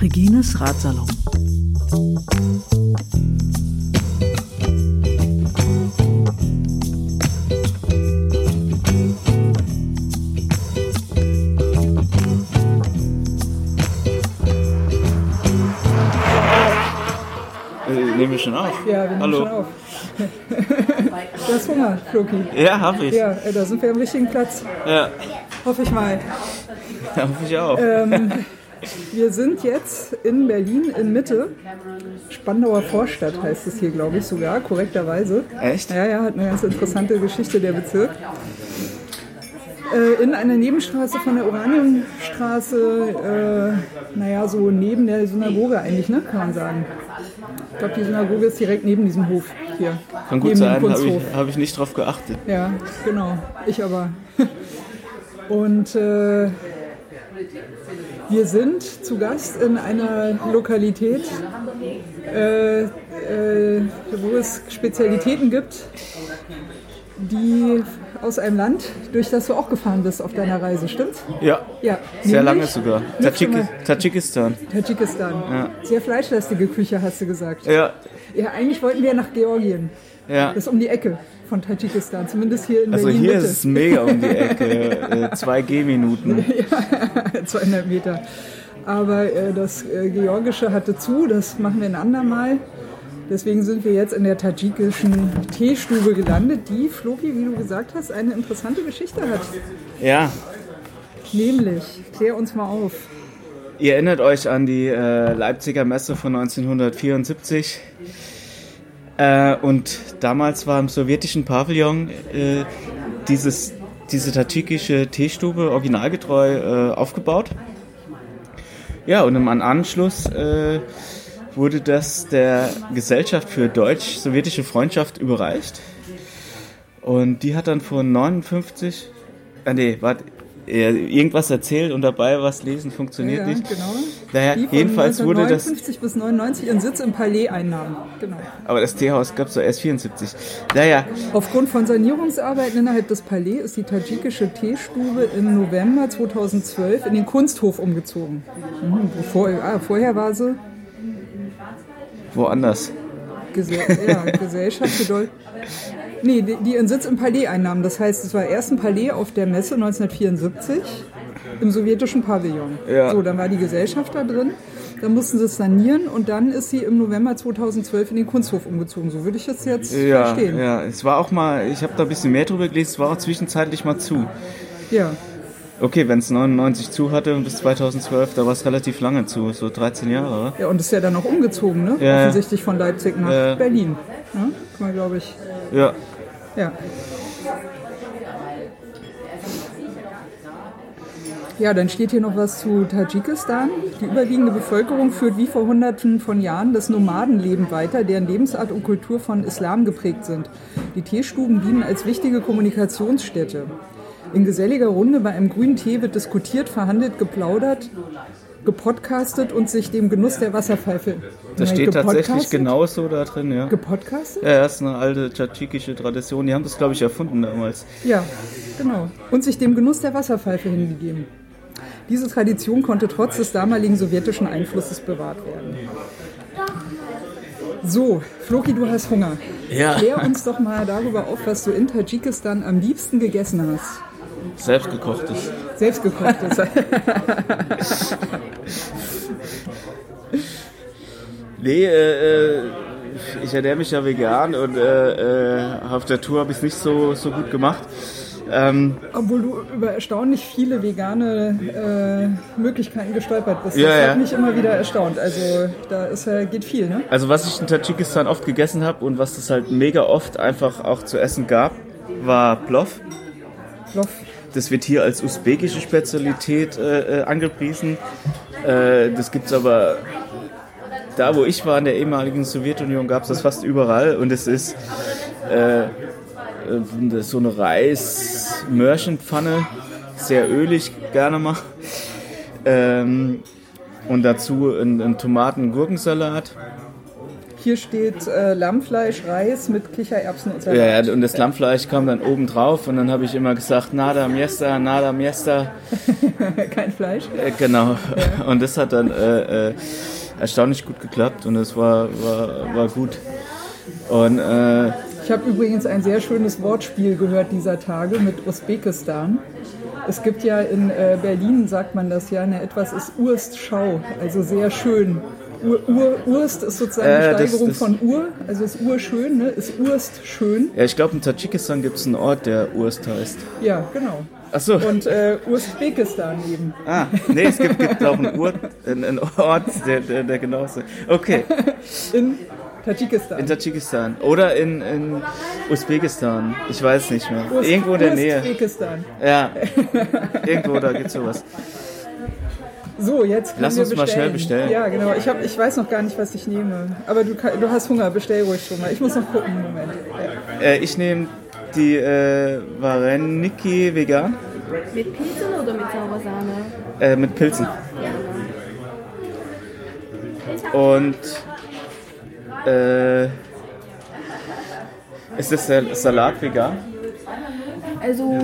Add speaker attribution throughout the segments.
Speaker 1: Regines Ratsalon.
Speaker 2: Äh, nehmen wir schon auf?
Speaker 3: Ja, wir nehmen
Speaker 2: Hallo.
Speaker 3: schon auf. du hast Hunger, Floki.
Speaker 2: Ja, hab ich.
Speaker 3: Ja, äh, da sind wir am richtigen Platz.
Speaker 2: Ja,
Speaker 3: Hoffe ich mal.
Speaker 2: hab ich auch.
Speaker 3: Ähm, wir sind jetzt in Berlin in Mitte. Spandauer Vorstadt heißt es hier, glaube ich, sogar, korrekterweise.
Speaker 2: Echt?
Speaker 3: Ja, ja, hat eine ganz interessante Geschichte, der Bezirk. Äh, in einer Nebenstraße von der Oranienstraße, äh, naja, so neben der Synagoge eigentlich, ne, kann man sagen. Ich glaube, die Synagoge ist direkt neben diesem Hof hier.
Speaker 2: Kann gut sein, habe ich, hab ich nicht drauf geachtet.
Speaker 3: Ja, genau. Ich aber. Und äh, wir sind zu Gast in einer Lokalität, äh, äh, wo es Spezialitäten gibt, die aus einem Land, durch das du auch gefahren bist auf deiner Reise, stimmt's?
Speaker 2: Ja,
Speaker 3: Ja.
Speaker 2: sehr lange sogar. Tadschik. Tadschikistan.
Speaker 3: Tadschikistan.
Speaker 2: Ja.
Speaker 3: Sehr fleischlastige Küche, hast du gesagt.
Speaker 2: Ja,
Speaker 3: Ja, eigentlich wollten wir nach Georgien.
Speaker 2: ja.
Speaker 3: Das ist um die Ecke von Tadschikistan, zumindest hier in
Speaker 2: Also
Speaker 3: Berlin
Speaker 2: hier
Speaker 3: Mitte.
Speaker 2: ist es mega um die Ecke. Äh, zwei Gehminuten.
Speaker 3: 200 Meter. Aber äh, das äh, Georgische hatte zu, das machen wir ein andermal. Deswegen sind wir jetzt in der tadschikischen Teestube gelandet, die, Floki, wie du gesagt hast, eine interessante Geschichte hat.
Speaker 2: Ja,
Speaker 3: Nämlich, klär uns mal auf.
Speaker 2: ihr erinnert euch an die äh, Leipziger Messe von 1974. Äh, und damals war im sowjetischen Pavillon äh, dieses, diese tadschikische Teestube originalgetreu äh, aufgebaut. Ja, und im Anschluss äh, wurde das der Gesellschaft für deutsch-sowjetische Freundschaft überreicht. Und die hat dann von 59, ah nee, warte, irgendwas erzählt und dabei was lesen funktioniert
Speaker 3: Ja,
Speaker 2: nicht.
Speaker 3: genau.
Speaker 2: Naja,
Speaker 3: Die von
Speaker 2: jedenfalls wurde das,
Speaker 3: 1959 bis 99 ihren Sitz im Palais einnahmen. Genau.
Speaker 2: aber das Teehaus gab es doch erst 74. Naja,
Speaker 3: Aufgrund von Sanierungsarbeiten innerhalb des Palais ist die tadschikische Teestube im November 2012 in den Kunsthof umgezogen. Mhm, bevor, ah, vorher war sie
Speaker 2: woanders.
Speaker 3: Gesell ja, Gesellschaft Deu Nee, die, die ihren Sitz im Palais einnahmen. Das heißt, es war erst ein Palais auf der Messe 1974 im sowjetischen Pavillon.
Speaker 2: Ja.
Speaker 3: So, dann war die Gesellschaft da drin. Dann mussten sie es sanieren und dann ist sie im November 2012 in den Kunsthof umgezogen. So würde ich das jetzt
Speaker 2: Ja,
Speaker 3: verstehen.
Speaker 2: ja, es war auch mal, ich habe da ein bisschen mehr drüber gelesen, es war auch zwischenzeitlich mal zu.
Speaker 3: ja.
Speaker 2: Okay, wenn es 99 zu hatte und bis 2012, da war es relativ lange zu, so 13 Jahre?
Speaker 3: Ja, und ist ja dann auch umgezogen, ne?
Speaker 2: Ja.
Speaker 3: Offensichtlich von Leipzig nach
Speaker 2: Ja.
Speaker 3: Berlin. Ja? Kann man, glaube ich.
Speaker 2: Ja.
Speaker 3: Ja. Ja, dann steht hier noch was zu Tadschikistan. Die überwiegende Bevölkerung führt wie vor Hunderten von Jahren das Nomadenleben weiter, deren Lebensart und Kultur von Islam geprägt sind. Die Teestuben dienen als wichtige Kommunikationsstätte. In geselliger Runde bei einem grünen Tee wird diskutiert, verhandelt, geplaudert, gepodcastet und sich dem Genuss der Wasserpfeife.
Speaker 2: Das
Speaker 3: Nein,
Speaker 2: steht tatsächlich genauso da drin, ja.
Speaker 3: Gepodcastet?
Speaker 2: Ja, das ist eine alte tschatschikische Tradition. Die haben das, glaube ich, erfunden damals.
Speaker 3: Ja, genau. Und sich dem Genuss der Wasserpfeife hingegeben. Diese Tradition konnte trotz des damaligen sowjetischen Einflusses bewahrt werden. So, Floki, du hast Hunger.
Speaker 2: Ja.
Speaker 3: Klär uns doch mal darüber auf, was du in Tadschikistan am liebsten gegessen hast.
Speaker 2: Selbstgekochtes.
Speaker 3: Selbstgekochtes.
Speaker 2: Nee, äh, äh, ich ernähre mich ja vegan und äh, äh, auf der Tour habe ich es nicht so, so gut gemacht. Ähm,
Speaker 3: Obwohl du über erstaunlich viele vegane äh, Möglichkeiten gestolpert bist. Das
Speaker 2: ja.
Speaker 3: hat mich immer wieder erstaunt. Also da ist, äh, geht viel, ne?
Speaker 2: also was ich in Tadschikistan oft gegessen habe und was es halt mega oft einfach auch zu essen gab, war Plov.
Speaker 3: Loff.
Speaker 2: Das wird hier als usbekische Spezialität äh, äh, angepriesen. Äh, das gibt's aber da, wo ich war, in der ehemaligen Sowjetunion, gab es das fast überall. Und es ist äh, äh, so eine Reis-Mörchenpfanne, sehr ölig gerne mal. Ähm, und dazu ein, ein Tomaten-Gurkensalat.
Speaker 3: Hier steht äh, Lammfleisch, Reis mit Kichererbsen und Salat.
Speaker 2: Ja, ja, und das Lammfleisch kam dann oben drauf und dann habe ich immer gesagt, nada miesta, nada miesta.
Speaker 3: Kein Fleisch.
Speaker 2: Äh, genau. Und das hat dann äh, äh, erstaunlich gut geklappt und es war, war, war gut. Und äh,
Speaker 3: Ich habe übrigens ein sehr schönes Wortspiel gehört dieser Tage mit Usbekistan. Es gibt ja in äh, Berlin, sagt man das ja, ne, etwas ist Urstschau, also sehr schön. Ur, Ur, Urst ist sozusagen
Speaker 2: Äh,
Speaker 3: die
Speaker 2: das-
Speaker 3: Steigerung
Speaker 2: das-
Speaker 3: von Ur, also ist urschön, ne, ist Urst schön.
Speaker 2: ja, ich glaube, in Tadschikistan gibt es einen Ort, der Urst heißt.
Speaker 3: Ja, genau.
Speaker 2: Achso.
Speaker 3: Und äh, Usbekistan eben.
Speaker 2: Ah, nee, es gibt, gibt auch einen, Ur, einen, Ort, der, der, der genauso. Okay,
Speaker 3: In Tadschikistan.
Speaker 2: in Tadschikistan. Oder in, in Usbekistan. Ich weiß nicht mehr.
Speaker 3: Ust-
Speaker 2: Irgendwo in der Nähe.
Speaker 3: Usbekistan.
Speaker 2: Ja, irgendwo da gibt's sowas.
Speaker 3: So, jetzt können
Speaker 2: Lass
Speaker 3: wir
Speaker 2: uns mal schnell bestellen.
Speaker 3: Ja, genau. Ich, hab, ich weiß noch gar nicht, was ich nehme. Aber du, du hast Hunger, bestell ruhig schon mal. Ich muss noch gucken, Moment. Ja.
Speaker 2: Äh, ich nehme die äh, Vareniki vegan
Speaker 4: Mit Pilzen oder mit Sauersahne?
Speaker 2: äh, mit Pilzen. Und äh, ist das Salat vegan?
Speaker 4: Also,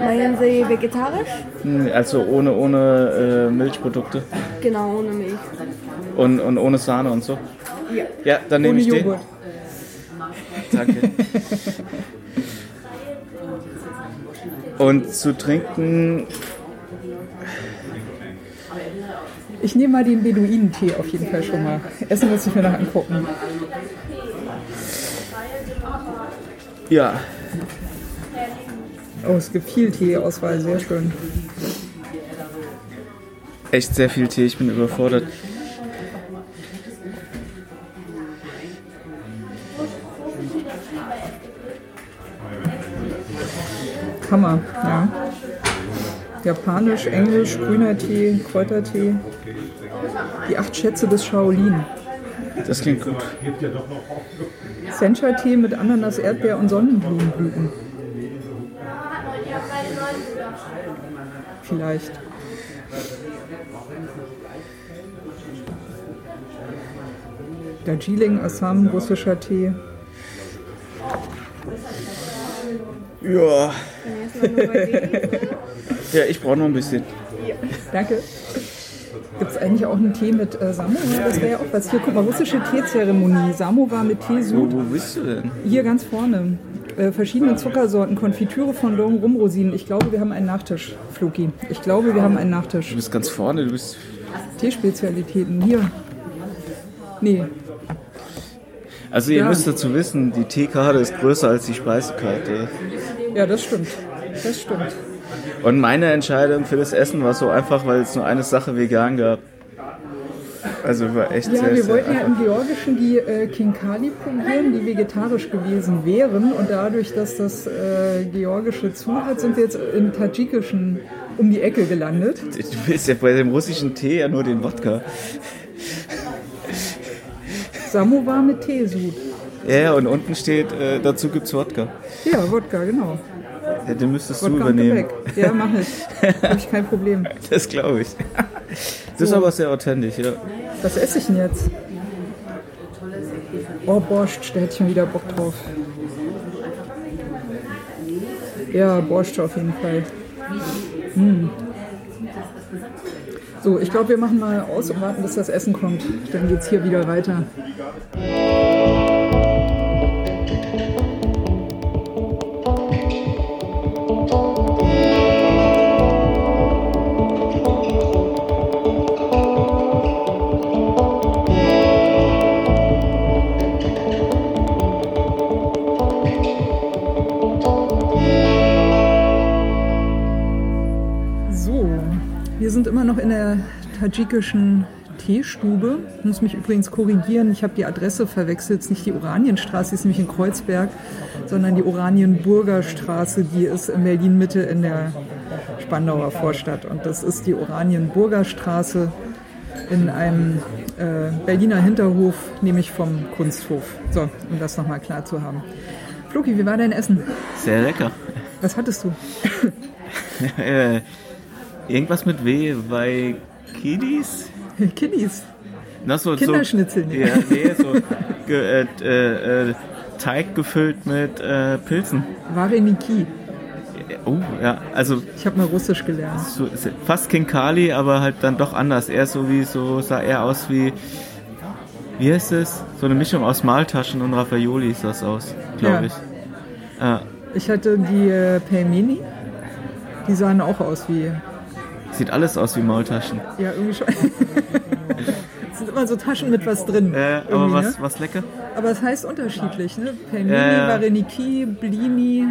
Speaker 4: meinen Sie vegetarisch?
Speaker 2: Hm, Also ohne, ohne äh, Milchprodukte
Speaker 4: Genau, ohne Milch.
Speaker 2: und, und ohne Sahne und so?
Speaker 4: Ja.
Speaker 2: Ja, dann nehme ich den.
Speaker 3: Joghurt.
Speaker 2: Danke. Und zu trinken,
Speaker 3: Ich nehme mal den Beduinentee auf jeden Fall schon mal. Essen muss ich mir noch angucken.
Speaker 2: ja,
Speaker 3: Oh, es gibt viel Teeauswahl, sehr schön.
Speaker 2: echt sehr viel Tee, ich bin überfordert.
Speaker 3: Hammer, ja. Japanisch, Englisch, grüner Tee, Kräutertee. Die acht Schätze des Shaolin.
Speaker 2: Das klingt gut.
Speaker 3: Sencha-Tee mit Ananas, Erdbeer und Sonnenblumenblüten. Vielleicht. Darjeeling, Assam, russischer Tee.
Speaker 2: Ja, ja ich brauche noch ein bisschen.
Speaker 3: Danke. Gibt es eigentlich auch einen Tee mit äh, Samovar? Das wäre ja auch was. Hier, guck mal, russische Teezeremonie. Samovar mit
Speaker 2: Wo,
Speaker 3: Teesud.
Speaker 2: wo bist du denn?
Speaker 3: Hier ganz vorne. Äh, verschiedene Zuckersorten, Konfitüre von Long Rumrosinen. Ich glaube, wir haben einen Nachtisch, Floki. Ich glaube, wir haben einen Nachtisch.
Speaker 2: Du bist ganz vorne, du bist.
Speaker 3: Teespezialitäten. Hier. Nee.
Speaker 2: Also ihr
Speaker 3: Ja.
Speaker 2: müsst dazu wissen, die Teekarte ist größer als die Speisekarte.
Speaker 3: Ja, das stimmt. Das stimmt.
Speaker 2: Und meine Entscheidung für das Essen war so einfach, weil es nur eine Sache vegan gab. Also war echt
Speaker 3: Ja,
Speaker 2: sehr,
Speaker 3: wir wollten ja im Georgischen die äh, Kinkali probieren, die vegetarisch gewesen wären. Und dadurch, dass das äh, Georgische zu hat, sind wir jetzt im Tadschikischen um die Ecke gelandet.
Speaker 2: Du willst ja bei dem russischen Tee ja nur den Wodka.
Speaker 3: Samovar mit Teesud.
Speaker 2: Ja, und unten steht, äh, dazu gibt's Wodka.
Speaker 3: Ja, Wodka, genau.
Speaker 2: Ja, den müsstest du
Speaker 3: Wodka und
Speaker 2: übernehmen.
Speaker 3: Ja, mach ich. Habe ich kein Problem.
Speaker 2: Das glaube ich. Das ist aber sehr authentisch, ja.
Speaker 3: Was esse ich denn jetzt? Oh, Borscht, da hätte ich mal wieder Bock drauf. Ja, Borscht auf jeden Fall. Hm. So, ich glaube, wir machen mal aus und warten, bis das Essen kommt. Dann geht's hier wieder weiter. Immer noch in der tadschikischen Teestube. Ich muss mich übrigens korrigieren, ich habe die Adresse verwechselt. Es ist nicht die Oranienstraße, die ist nämlich in Kreuzberg, sondern die Oranienburger Straße, die ist in Berlin-Mitte in der Spandauer Vorstadt. Und das ist die Oranienburger Straße in einem äh, Berliner Hinterhof, nämlich vom Kunsthof. So, um das nochmal klar zu haben. Floki, wie war dein Essen?
Speaker 2: Sehr lecker.
Speaker 3: Was hattest du?
Speaker 2: Irgendwas mit W, bei Kiddies?
Speaker 3: Kiddies.
Speaker 2: Na, so,
Speaker 3: Kinderschnitzel,
Speaker 2: so, ja, nee, so ge, äh, äh, äh, Teig gefüllt mit äh, Pilzen.
Speaker 3: Vareniki.
Speaker 2: Oh, ja, also
Speaker 3: Ich habe mal Russisch gelernt.
Speaker 2: so, fast Kinkali, aber halt dann doch anders. Eher so wie, so sah er aus wie, wie heißt es? So eine Mischung aus Maltaschen und Raffaoli sah das aus, glaube
Speaker 3: Ja.
Speaker 2: ich. Ja,
Speaker 3: Ich hatte die äh, Pelmeni. Die sahen auch aus wie.
Speaker 2: Sieht alles aus wie Maultaschen.
Speaker 3: Ja, irgendwie schon. Es sind immer so Taschen mit was drin.
Speaker 2: Äh, aber was,
Speaker 3: Ne?
Speaker 2: was lecker?
Speaker 3: Aber es heißt unterschiedlich, ne? Pelmeni,
Speaker 2: Ja, ja.
Speaker 3: Vareniki, Blini.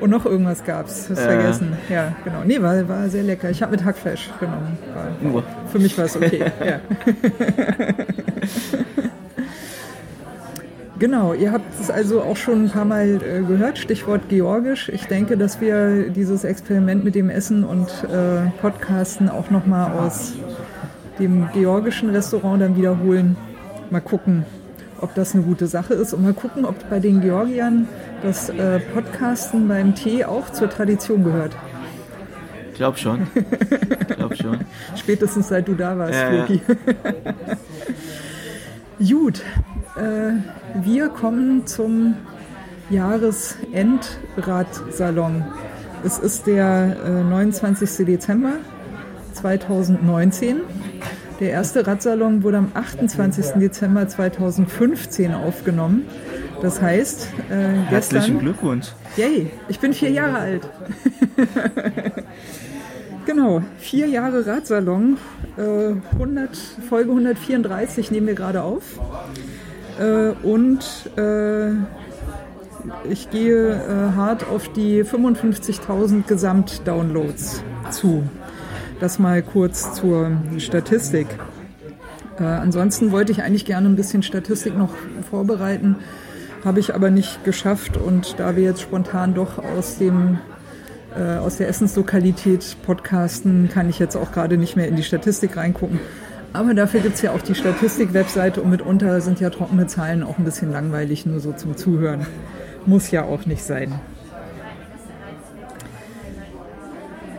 Speaker 3: Und noch irgendwas gab's. Das
Speaker 2: Ja.
Speaker 3: vergessen. Ja, genau. Nee, war, war sehr lecker. Ich habe mit Hackfleisch genommen. War,
Speaker 2: Nur.
Speaker 3: Für mich war es okay. ja. Genau, ihr habt es also auch schon ein paar Mal äh, gehört, Stichwort Georgisch. Ich denke, dass wir dieses Experiment mit dem Essen und äh, Podcasten auch nochmal aus dem georgischen Restaurant dann wiederholen. Mal gucken, ob das eine gute Sache ist und mal gucken, ob bei den Georgiern das äh, Podcasten beim Tee auch zur Tradition gehört.
Speaker 2: Glaub schon. Glaub schon.
Speaker 3: Spätestens seit du da warst,
Speaker 2: ja.
Speaker 3: Floki. Gut, äh, wir kommen zum Jahresendradsalon. Es ist der äh, 29. Dezember 2019. Der erste Radsalon wurde am 28. Dezember 2015 aufgenommen. Das heißt, äh,
Speaker 2: Herzlichen
Speaker 3: gestern,
Speaker 2: Glückwunsch.
Speaker 3: Yay, ich bin vier Jahre alt. genau, vier Jahre Radsalon, äh, 100, Folge 134 nehmen wir gerade auf. Äh, und äh, ich gehe äh, hart auf die 55.000 Gesamtdownloads zu. Das mal kurz zur Statistik. Äh, ansonsten wollte ich eigentlich gerne ein bisschen Statistik noch vorbereiten, habe ich aber nicht geschafft. Und da wir jetzt spontan doch aus dem äh, aus der Essenslokalität podcasten, kann ich jetzt auch gerade nicht mehr in die Statistik reingucken. Aber dafür gibt es ja auch die Statistik-Webseite und mitunter sind ja trockene Zahlen auch ein bisschen langweilig, nur so zum Zuhören. Muss ja auch nicht sein.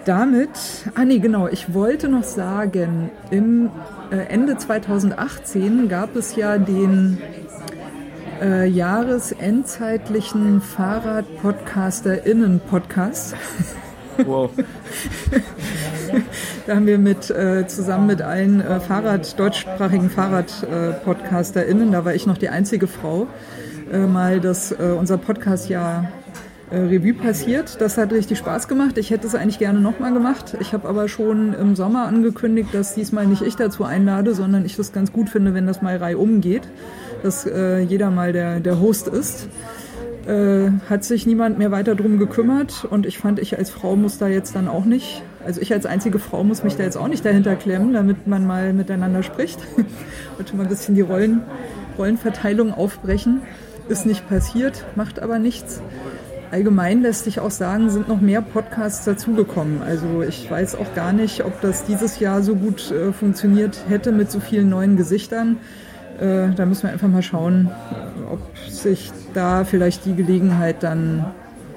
Speaker 3: Damit, ah nee, genau, ich wollte noch sagen, im äh, Ende 2018 gab es ja den äh, jahresendzeitlichen Fahrrad-PodcasterInnen-Podcast.
Speaker 2: Wow.
Speaker 3: Da haben wir mit, äh, zusammen mit allen äh, Fahrrad, deutschsprachigen Fahrrad-PodcasterInnen, da war ich noch die einzige Frau, äh, mal das, äh, unser Podcast-Jahr äh, Revue passiert. Das hat richtig Spaß gemacht. Ich hätte es eigentlich gerne nochmal gemacht. Ich habe aber schon im Sommer angekündigt, dass diesmal nicht ich dazu einlade, sondern ich das ganz gut finde, wenn das mal reihum geht, dass äh, jeder mal der, der Host ist äh, hat sich niemand mehr weiter drum gekümmert und ich fand, ich als Frau muss da jetzt dann auch nicht, also ich als einzige Frau muss mich da jetzt auch nicht dahinter klemmen, damit man mal miteinander spricht. Wollte mal ein bisschen die Rollen, Rollenverteilung aufbrechen. Ist nicht passiert, macht aber nichts. Allgemein lässt sich auch sagen, sind noch mehr Podcasts dazugekommen. Also ich weiß auch gar nicht, ob das dieses Jahr so gut äh, funktioniert hätte mit so vielen neuen Gesichtern. Äh, da müssen wir einfach mal schauen, ob sich da vielleicht die Gelegenheit dann,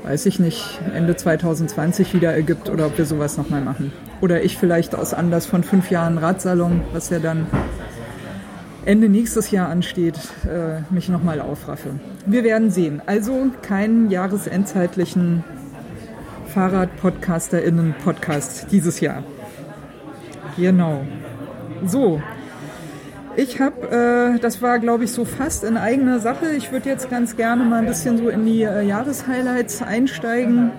Speaker 3: weiß ich nicht, Ende 2020 wieder ergibt oder ob wir sowas nochmal machen. Oder ich vielleicht aus Anlass von fünf Jahren Radsalon, was ja dann Ende nächstes Jahr ansteht, äh, mich nochmal aufraffe. Wir werden sehen. Also keinen jahresendzeitlichen Fahrrad-PodcasterInnen-Podcast dieses Jahr. Genau. So, ich habe, äh, das war glaube ich so fast in eigener Sache. Ich würde jetzt ganz gerne mal ein bisschen so in die äh, Jahreshighlights einsteigen.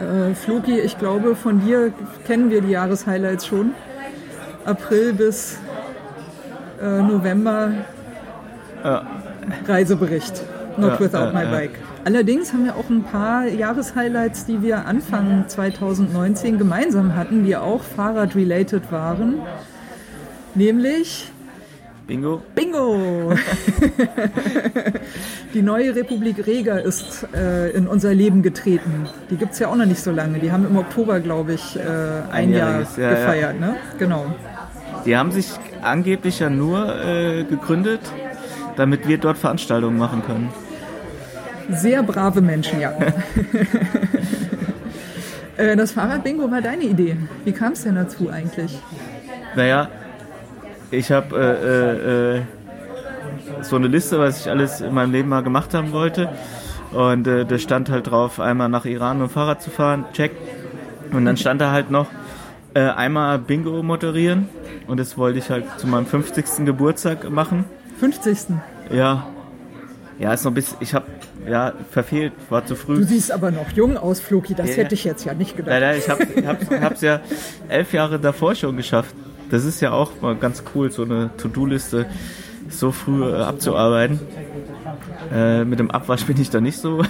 Speaker 3: Äh, Floki, ich glaube, von dir kennen wir die Jahreshighlights schon. April bis äh, November
Speaker 2: Ja.
Speaker 3: Reisebericht. Not
Speaker 2: Ja,
Speaker 3: without my bike. Allerdings haben wir auch ein paar Jahreshighlights, die wir Anfang 2019 gemeinsam hatten, die auch Fahrrad-related waren. Nämlich
Speaker 2: Bingo.
Speaker 3: Bingo! die neue Republik Reger ist äh, in unser Leben getreten. Die gibt es ja auch noch nicht so lange. Die haben im Oktober, glaube ich, äh, ein Jahr
Speaker 2: Einjähriges, ja, ja.
Speaker 3: gefeiert. Ne? Genau.
Speaker 2: Die haben sich angeblich ja nur äh, gegründet, damit wir dort Veranstaltungen machen können.
Speaker 3: Sehr brave Menschen, ja. Äh, das Fahrrad-Bingo war deine Idee. Wie kam es denn dazu eigentlich?
Speaker 2: Naja, ich habe äh, äh, äh, so eine Liste, was ich alles in meinem Leben mal gemacht haben wollte. Und äh, da stand halt drauf, einmal nach Iran mit dem Fahrrad zu fahren, check. Und dann stand da halt noch äh, einmal Bingo moderieren. Und das wollte ich halt zu meinem 50. Geburtstag machen.
Speaker 3: 50.
Speaker 2: Ja. Ja, ist noch ein bisschen, ich habe ja verfehlt, war zu früh.
Speaker 3: Du siehst aber noch jung aus, Floki. Das
Speaker 2: Ja.
Speaker 3: hätte ich jetzt ja nicht gedacht.
Speaker 2: Leider, ich habe es ja elf Jahre davor schon geschafft. Das ist ja auch mal ganz cool, so eine To-Do-Liste so früh äh, abzuarbeiten. Äh, mit dem Abwasch bin ich da nicht so.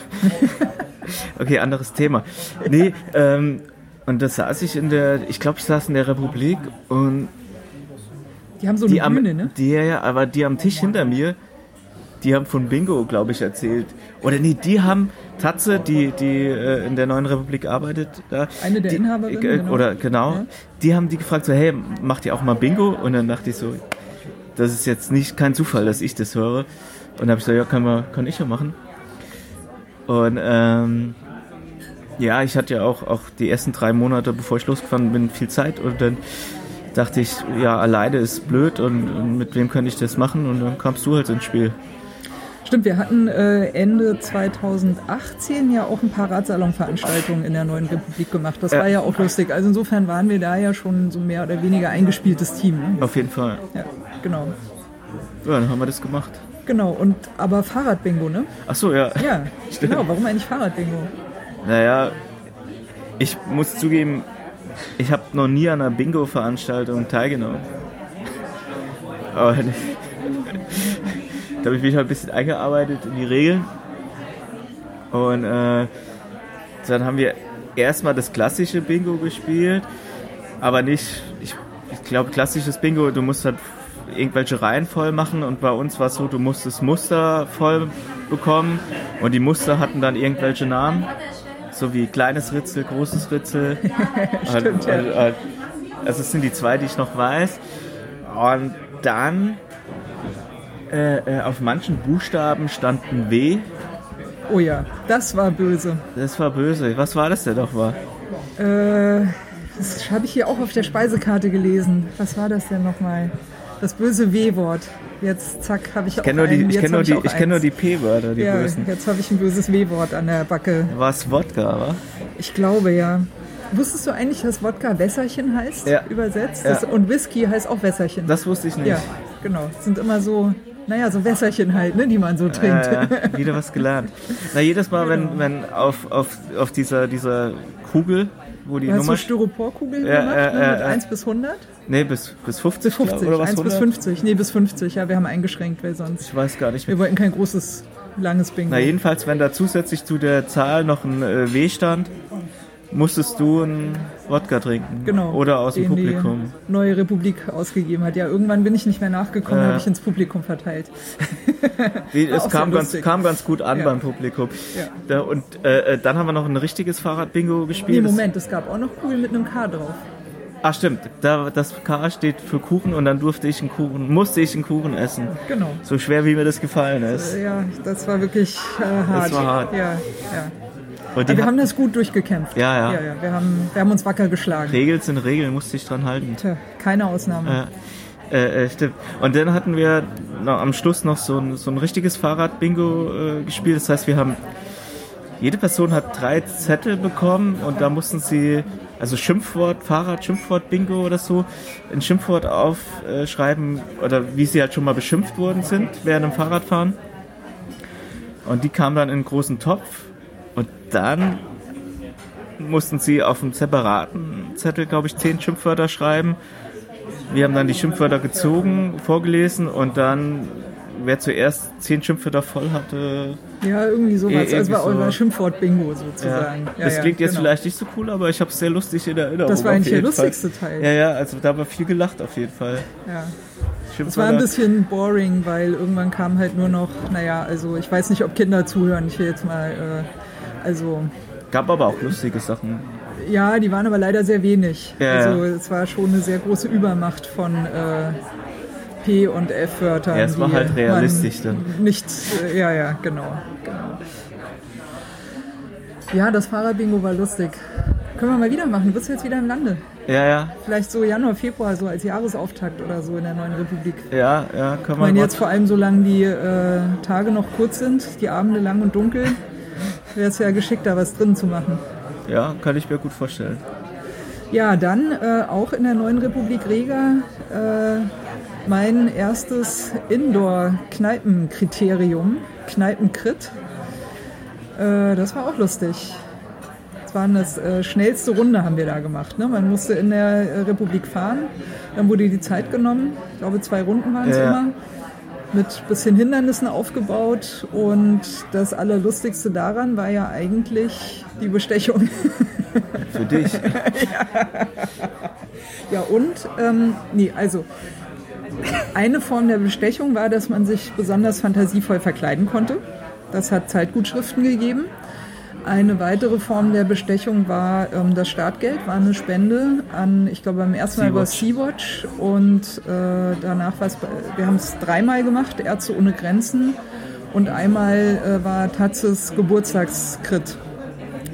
Speaker 2: okay, anderes Thema. Nee, ähm, und da saß ich in der, ich glaube, ich saß in der Republik und
Speaker 3: Die haben so
Speaker 2: die
Speaker 3: eine
Speaker 2: am,
Speaker 3: Bühne, ne?
Speaker 2: die, ja, ja, aber die am Tisch hinter mir, die haben von Bingo, glaube ich, erzählt. Oder nee, die haben Tatze, die, die äh, in der neuen Republik arbeitet, da,
Speaker 3: Eine der
Speaker 2: die,
Speaker 3: Inhaberinnen,
Speaker 2: äh,
Speaker 3: genau.
Speaker 2: Oder genau,
Speaker 3: Ja.
Speaker 2: die haben die gefragt so, hey, macht ihr auch mal Bingo? Und dann dachte ich so, das ist jetzt nicht kein Zufall, dass ich das höre. Und dann habe ich gesagt, ja, kann, man, kann ich ja machen. Und ähm, ja, ich hatte ja auch, auch die ersten drei Monate, bevor ich losgefahren bin, viel Zeit und dann dachte ich, ja, alleine ist blöd und, und mit wem könnte ich das machen? Und dann kamst du halt ins Spiel.
Speaker 3: Stimmt, wir hatten äh, Ende 2018 ja auch ein paar Radsalon-Veranstaltungen in der neuen Republik gemacht. Das
Speaker 2: Ja.
Speaker 3: war ja auch lustig. Also insofern waren wir da ja schon so mehr oder weniger eingespieltes Team. Ne?
Speaker 2: Auf jeden Fall.
Speaker 3: Ja, genau.
Speaker 2: Ja, dann haben wir das gemacht.
Speaker 3: Genau, und aber Fahrradbingo, ne?
Speaker 2: Ach so, ja.
Speaker 3: Ja, genau. Warum eigentlich Fahrradbingo?
Speaker 2: Naja, ich muss zugeben, ich habe noch nie an einer Bingo-Veranstaltung teilgenommen. Aber da habe ich mich halt ein bisschen eingearbeitet in die Regeln. Und äh, dann haben wir erstmal das klassische Bingo gespielt, aber nicht, ich, ich glaube, klassisches Bingo, du musst halt irgendwelche Reihen voll machen und bei uns war es so, du musstest Muster voll bekommen und die Muster hatten dann irgendwelche Namen, so wie kleines Ritzel, großes Ritzel.
Speaker 3: Stimmt, ja.
Speaker 2: Und, und, also das sind die zwei, die ich noch weiß. Und dann äh, äh, auf manchen Buchstaben stand ein W.
Speaker 3: Oh ja, das war böse.
Speaker 2: Das war böse. Was war das denn doch war?
Speaker 3: Äh, das habe ich hier auch auf der Speisekarte gelesen. Was war das denn nochmal? Das böse W-Wort. Jetzt, zack, habe ich
Speaker 2: Ich
Speaker 3: auch
Speaker 2: kenne nur die,
Speaker 3: einen.
Speaker 2: ich
Speaker 3: Jetzt
Speaker 2: kenn nur die, ich kenn nur die P-Wörter, die
Speaker 3: Ja,
Speaker 2: bösen.
Speaker 3: jetzt habe ich ein böses W-Wort an der Backe.
Speaker 2: War es Wodka, wa?
Speaker 3: Ich glaube ja. Wusstest du eigentlich, dass Wodka Wässerchen heißt?
Speaker 2: Ja.
Speaker 3: Übersetzt?
Speaker 2: Ja.
Speaker 3: Das, und Whisky heißt auch Wässerchen.
Speaker 2: Das wusste ich nicht.
Speaker 3: ja, genau. Das sind immer so, naja, so Wässerchen halt, ne, die man so trinkt.
Speaker 2: Ja, wieder was gelernt. Na, jedes Mal,
Speaker 3: Genau.
Speaker 2: wenn, wenn auf, auf, auf dieser, dieser Kugel, wo die
Speaker 3: Du hast so
Speaker 2: Nummer.
Speaker 3: Styroporkugeln
Speaker 2: Ja,
Speaker 3: gemacht,
Speaker 2: äh,
Speaker 3: ne, mit
Speaker 2: äh,
Speaker 3: 1 bis 100?
Speaker 2: nee, bis, bis 50,
Speaker 3: 50,
Speaker 2: glaub, oder was?
Speaker 3: 1 bis
Speaker 2: 100?
Speaker 3: 50. Nee, bis 50, ja, wir haben eingeschränkt, weil sonst.
Speaker 2: Ich weiß gar nicht mehr.
Speaker 3: Wir wollten kein großes, langes Bingo.
Speaker 2: Na, jedenfalls, wenn da zusätzlich zu der Zahl noch ein äh, W stand, musstest du einen Wodka trinken.
Speaker 3: Genau.
Speaker 2: Oder aus dem Publikum.
Speaker 3: Die Neue Republik ausgegeben hat. Ja, irgendwann bin ich nicht mehr nachgekommen,
Speaker 2: Äh.
Speaker 3: habe ich ins Publikum verteilt.
Speaker 2: Es kam ganz, kam ganz gut an
Speaker 3: Ja.
Speaker 2: beim Publikum.
Speaker 3: Ja.
Speaker 2: Da, und äh, äh, dann haben wir noch ein richtiges Fahrrad-Bingo gespielt.
Speaker 3: Nee, Moment, es gab auch noch Kugeln mit einem K drauf.
Speaker 2: Ach stimmt, da, das K steht für Kuchen und dann durfte ich einen Kuchen, musste ich einen Kuchen essen.
Speaker 3: Genau.
Speaker 2: So schwer wie mir das gefallen ist.
Speaker 3: Ja, das war wirklich äh, hart.
Speaker 2: war hart.
Speaker 3: Ja, ja.
Speaker 2: Und
Speaker 3: wir haben das gut durchgekämpft.
Speaker 2: Ja, ja.
Speaker 3: ja, ja. Wir, haben, wir haben uns wacker geschlagen.
Speaker 2: Regeln sind Regeln, musste ich dran halten.
Speaker 3: Tja, keine Ausnahme.
Speaker 2: Ja, äh, äh, stimmt. Und dann hatten wir am Schluss noch so ein, so ein richtiges Fahrrad-Bingo äh, gespielt. Das heißt, wir haben, jede Person hat drei Zettel bekommen und da mussten sie, also Schimpfwort, Fahrrad, Schimpfwort-Bingo oder so, ein Schimpfwort aufschreiben oder wie sie halt schon mal beschimpft worden sind während dem Fahrradfahren. Und die kamen dann in einen großen Topf und dann mussten sie auf einem separaten Zettel, glaube ich, zehn Schimpfwörter schreiben. Wir haben dann die Schimpfwörter gezogen, vorgelesen und dann, wer zuerst zehn Schimpfwörter voll hatte,
Speaker 3: Ja, irgendwie sowas.
Speaker 2: Eh,
Speaker 3: Also war
Speaker 2: so.
Speaker 3: euer Schimpfwort-Bingo sozusagen. Ja,
Speaker 2: das
Speaker 3: ja,
Speaker 2: klingt jetzt
Speaker 3: genau.
Speaker 2: vielleicht nicht so cool, aber ich habe es sehr lustig in Erinnerung.
Speaker 3: Das war eigentlich der
Speaker 2: Fall.
Speaker 3: lustigste Teil.
Speaker 2: Ja, ja, also da war viel gelacht auf jeden Fall.
Speaker 3: Ja. Es war ein bisschen boring, weil irgendwann kam halt nur noch, naja, also ich weiß nicht, ob Kinder zuhören. Ich will jetzt mal, äh, also
Speaker 2: Gab aber auch lustige Sachen.
Speaker 3: ja, die waren aber leider sehr wenig.
Speaker 2: Ja,
Speaker 3: also es war schon eine sehr große Übermacht von äh, P- und F-Wörtern.
Speaker 2: Ja, es war halt realistisch dann.
Speaker 3: Nicht, äh, ja, ja, genau, genau. Ja, das Fahrradbingo war lustig. Können wir mal wieder machen. Du bist jetzt wieder im Lande.
Speaker 2: Ja, ja,
Speaker 3: Vielleicht so Januar, Februar, so als Jahresauftakt oder so in der neuen Republik.
Speaker 2: ja, ja, können
Speaker 3: Ich
Speaker 2: wir
Speaker 3: meine,
Speaker 2: mal-
Speaker 3: jetzt vor allem, solange die äh, Tage noch kurz sind, die Abende lang und dunkel, wäre es ja geschickter, was drin zu machen.
Speaker 2: Ja, kann ich mir gut vorstellen.
Speaker 3: Ja, dann äh, auch in der neuen Republik Riga äh, mein erstes Indoor-Kneipenkriterium, Kneipenkrit. Äh, das war auch lustig. Das war das äh, schnellste Runde haben wir da gemacht. Ne? Man musste in der äh, Republik fahren, dann wurde die Zeit genommen. Ich glaube, zwei Runden waren es
Speaker 2: Ja.
Speaker 3: immer. Mit bisschen Hindernissen aufgebaut. Und das Allerlustigste daran war ja eigentlich die Bestechung.
Speaker 2: Für dich.
Speaker 3: Ja, und, ähm, nee, also, eine Form der Bestechung war, dass man sich besonders fantasievoll verkleiden konnte. Das hat Zeitgutschriften gegeben. Eine weitere Form der Bestechung war ähm, das Startgeld, war eine Spende an, ich glaube beim ersten Mal war es Sea-Watch und äh, danach war es, wir haben es dreimal gemacht, Ärzte ohne Grenzen und einmal äh, war Tatzes Geburtstagskrit.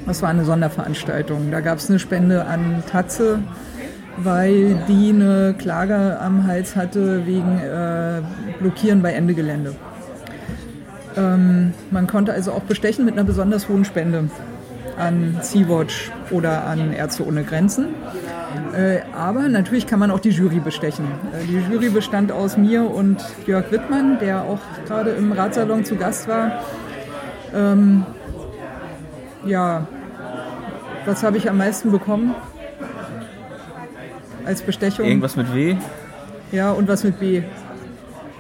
Speaker 3: Das war eine Sonderveranstaltung. Da gab es eine Spende an Tatze, weil die eine Klage am Hals hatte wegen äh, Blockieren bei Ende Gelände. Ähm, man konnte also auch bestechen mit einer besonders hohen Spende an Sea-Watch oder an Ärzte ohne Grenzen. Äh, aber natürlich kann man auch die Jury bestechen. Äh, die Jury bestand aus mir und Jörg Wittmann, der auch gerade im Ratsalon zu Gast war. Ähm, ja, was habe ich am meisten bekommen? Als Bestechung.
Speaker 2: Irgendwas mit W?
Speaker 3: Ja, und was mit B?